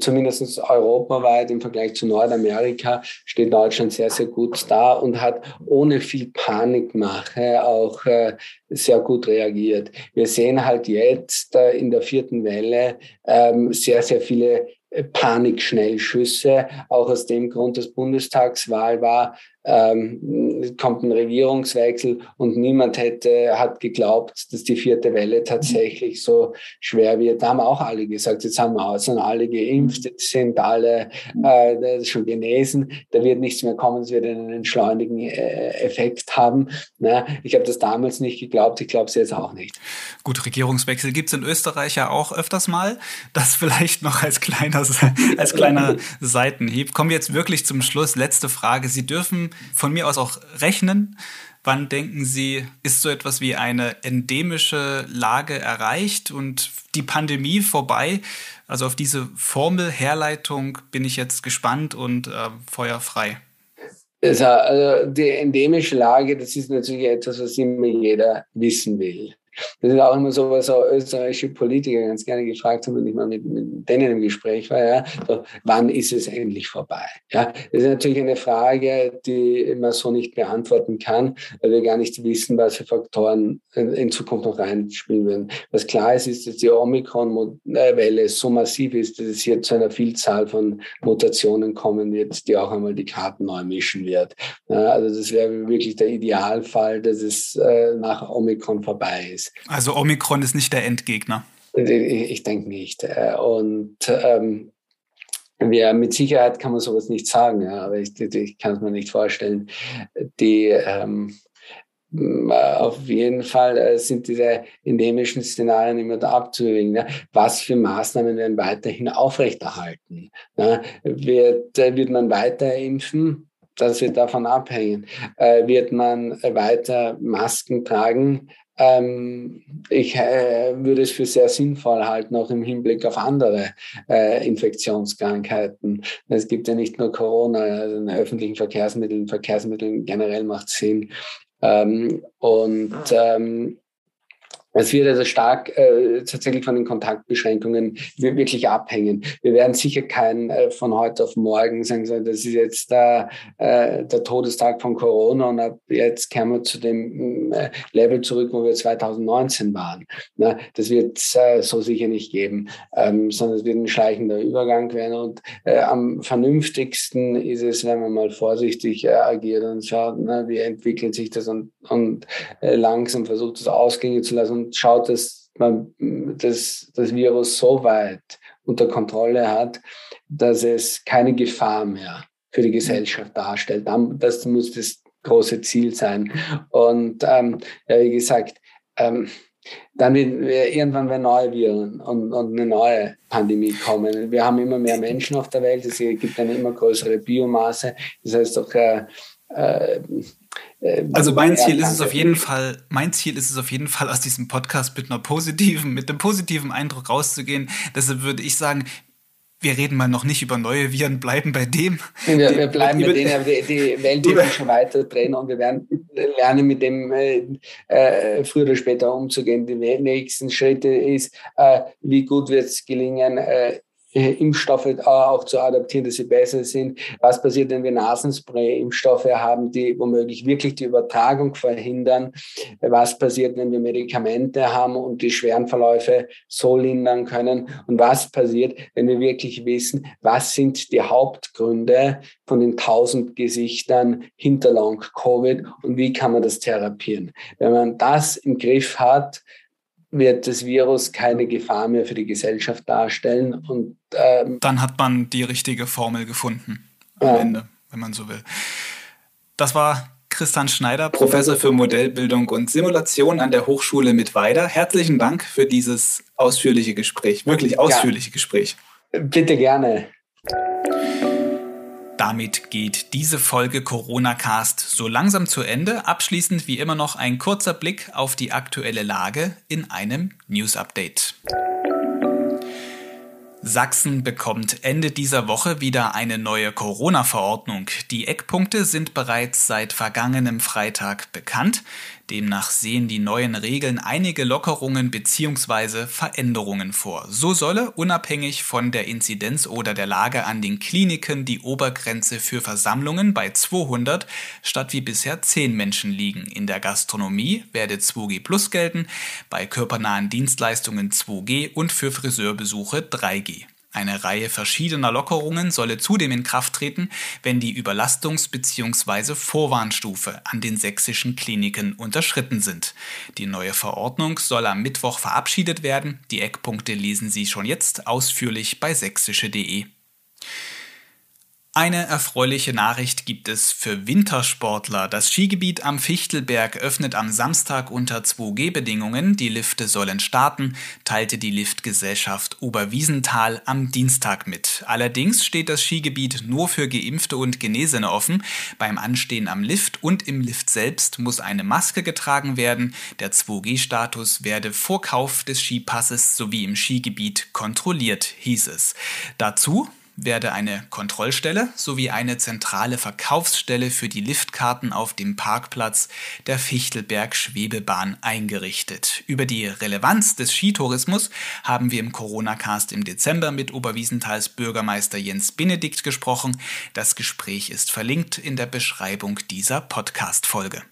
zumindest europaweit im Vergleich zu Nordamerika steht Deutschland sehr, sehr gut da und hat ohne viel Panikmache auch äh, sehr gut reagiert. Wir sehen halt jetzt äh, in der vierten Welle ähm, sehr, sehr viele Panikschnellschüsse, auch aus dem Grund, dass Bundestagswahl war, ähm, kommt ein Regierungswechsel und niemand hätte, hat geglaubt, dass die vierte Welle tatsächlich so schwer wird. Da haben auch alle gesagt, jetzt haben wir, sind alle geimpft, jetzt sind alle äh, schon genesen, da wird nichts mehr kommen, es wird einen entschleunigen äh, Effekt haben. Na, ich habe das damals nicht geglaubt, ich glaube es jetzt auch nicht. Gut, Regierungswechsel gibt es in Österreich ja auch öfters mal. Das vielleicht noch als kleiner, als kleiner Seitenhieb. Kommen wir jetzt wirklich zum Schluss. Letzte Frage. Sie dürfen von mir aus auch rechnen. Wann denken Sie, ist so etwas wie eine endemische Lage erreicht und die Pandemie vorbei? Also auf diese Formelherleitung bin ich jetzt gespannt und äh, feuerfrei. Also, die endemische Lage, das ist natürlich etwas, was immer jeder wissen will. Das ist auch immer so, was auch österreichische Politiker ganz gerne gefragt haben, wenn ich mal mit, mit denen im Gespräch war, ja, so, wann ist es endlich vorbei? Ja, das ist natürlich eine Frage, die man so nicht beantworten kann, weil wir gar nicht wissen, was für Faktoren in Zukunft noch reinspielen werden. Was klar ist, ist, dass die Omikron-Welle so massiv ist, dass es hier zu einer Vielzahl von Mutationen kommen wird, die auch einmal die Karten neu mischen wird. Ja, also das wäre wirklich der Idealfall, dass es äh, nach Omikron vorbei ist. Also Omikron ist nicht der Endgegner. Ich, denke nicht. Äh, und ähm, ja, mit Sicherheit kann man sowas nicht sagen, ja, aber ich, ich kann es mir nicht vorstellen. Die ähm, auf jeden Fall äh, sind diese endemischen Szenarien immer da abzuwägen. Ja. Was für Maßnahmen werden weiterhin aufrechterhalten? Ja. Wird, äh, wird man weiter impfen? Das wird davon abhängen. Äh, wird man weiter Masken tragen? Ähm, ich äh, würde es für sehr sinnvoll halten, auch im Hinblick auf andere äh, Infektionskrankheiten. Es gibt ja nicht nur Corona, also in öffentlichen Verkehrsmitteln, Verkehrsmitteln generell macht Sinn. Ähm, und ähm, es wird also stark äh, tatsächlich von den Kontaktbeschränkungen wirklich abhängen. Wir werden sicher kein äh, von heute auf morgen sagen, so, das ist jetzt der, äh, der Todestag von Corona und ab jetzt kehren wir zu dem äh, Level zurück, wo wir 2019 waren. Na, das wird es äh, so sicher nicht geben, ähm, sondern es wird ein schleichender Übergang werden. Und äh, am vernünftigsten ist es, wenn man mal vorsichtig äh, agiert und schaut, na, wie entwickelt sich das und, und äh, langsam versucht, das ausgehen zu lassen schaut, dass man das, das Virus so weit unter Kontrolle hat, dass es keine Gefahr mehr für die Gesellschaft darstellt. Das muss das große Ziel sein. Und ähm, ja, wie gesagt, ähm, dann wird irgendwann werden neue Viren und, und, eine neue Pandemie kommen. Wir haben immer mehr Menschen auf der Welt, es gibt eine immer größere Biomasse. Das heißt auch, äh, äh, äh, also mein Ziel ist es auf jeden Fall, mein Ziel ist es auf jeden Fall, aus diesem Podcast mit einer positiven, mit einem positiven Eindruck rauszugehen. Deshalb würde ich sagen, wir reden mal noch nicht über neue Viren, bleiben bei dem. Wir, wir bleiben bei denen, die, die Welt wird schon weiter drehen und wir werden lernen, mit dem äh, äh, früher oder später umzugehen. Die nächsten Schritte ist, äh, wie gut wird es gelingen, äh, äh, Impfstoffe äh, auch zu adaptieren, dass sie besser sind. Was passiert, wenn wir Nasenspray-Impfstoffe haben, die womöglich wirklich die Übertragung verhindern? Was passiert, wenn wir Medikamente haben und die schweren Verläufe so lindern können? Und was passiert, wenn wir wirklich wissen, was sind die Hauptgründe von den tausend Gesichtern hinter Long-Covid und wie kann man das therapieren? Wenn man das im Griff hat, wird das Virus keine Gefahr mehr für die Gesellschaft darstellen. Und ähm, dann hat man die richtige Formel gefunden am ja. Ende, wenn man so will. Das war Christian Schneider, Professor für Modellbildung und Simulation an der Hochschule Mittweida. Herzlichen Dank für dieses ausführliche Gespräch, wirklich ausführliche ja. Gespräch. Bitte gerne. Damit geht diese Folge Corona Cast so langsam zu Ende. Abschließend wie immer noch ein kurzer Blick auf die aktuelle Lage in einem News Update. Sachsen bekommt Ende dieser Woche wieder eine neue Corona-Verordnung. Die Eckpunkte sind bereits seit vergangenem Freitag bekannt. Demnach sehen die neuen Regeln einige Lockerungen bzw. Veränderungen vor. So solle unabhängig von der Inzidenz oder der Lage an den Kliniken die Obergrenze für Versammlungen bei 200 statt wie bisher 10 Menschen liegen. In der Gastronomie werde 2G plus gelten, bei körpernahen Dienstleistungen 2G und für Friseurbesuche 3G. Eine Reihe verschiedener Lockerungen solle zudem in Kraft treten, wenn die Überlastungs- bzw. Vorwarnstufe an den sächsischen Kliniken unterschritten sind. Die neue Verordnung soll am Mittwoch verabschiedet werden. Die Eckpunkte lesen Sie schon jetzt ausführlich bei sächsische.de. Eine erfreuliche Nachricht gibt es für Wintersportler. Das Skigebiet am Fichtelberg öffnet am Samstag unter 2G-Bedingungen. Die Lifte sollen starten, teilte die Liftgesellschaft Oberwiesenthal am Dienstag mit. Allerdings steht das Skigebiet nur für Geimpfte und Genesene offen. Beim Anstehen am Lift und im Lift selbst muss eine Maske getragen werden. Der 2G-Status werde vor Kauf des Skipasses sowie im Skigebiet kontrolliert, hieß es. Dazu werde eine Kontrollstelle sowie eine zentrale Verkaufsstelle für die Liftkarten auf dem Parkplatz der Fichtelberg-Schwebebahn eingerichtet. Über die Relevanz des Skitourismus haben wir im Corona-Cast im Dezember mit Oberwiesenthals Bürgermeister Jens Benedikt gesprochen. Das Gespräch ist verlinkt in der Beschreibung dieser Podcast-Folge.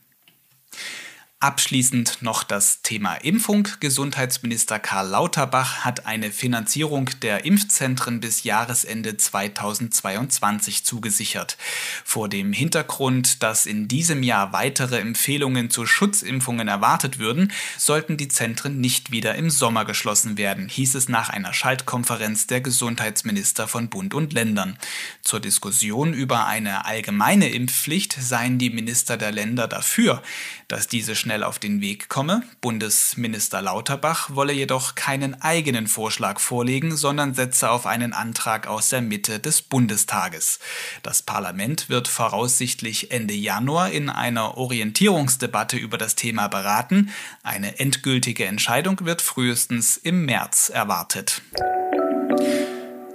Abschließend noch das Thema Impfung. Gesundheitsminister Karl Lauterbach hat eine Finanzierung der Impfzentren bis Jahresende 2022 zugesichert. Vor dem Hintergrund, dass in diesem Jahr weitere Empfehlungen zu Schutzimpfungen erwartet würden, sollten die Zentren nicht wieder im Sommer geschlossen werden, hieß es nach einer Schaltkonferenz der Gesundheitsminister von Bund und Ländern. Zur Diskussion über eine allgemeine Impfpflicht seien die Minister der Länder dafür, dass diese schnell auf den Weg komme. Bundesminister Lauterbach wolle jedoch keinen eigenen Vorschlag vorlegen, sondern setze auf einen Antrag aus der Mitte des Bundestages. Das Parlament wird voraussichtlich Ende Januar in einer Orientierungsdebatte über das Thema beraten. Eine endgültige Entscheidung wird frühestens im März erwartet.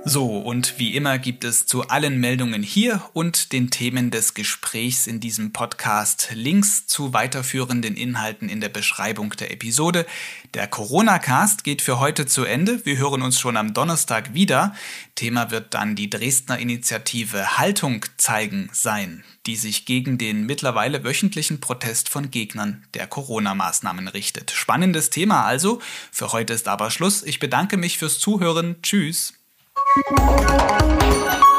So, und wie immer gibt es zu allen Meldungen hier und den Themen des Gesprächs in diesem Podcast Links zu weiterführenden Inhalten in der Beschreibung der Episode. Der Corona-Cast geht für heute zu Ende. Wir hören uns schon am Donnerstag wieder. Thema wird dann die Dresdner Initiative Haltung zeigen sein, die sich gegen den mittlerweile wöchentlichen Protest von Gegnern der Corona-Maßnahmen richtet. Spannendes Thema also. Für heute ist aber Schluss. Ich bedanke mich fürs Zuhören. Tschüss. Música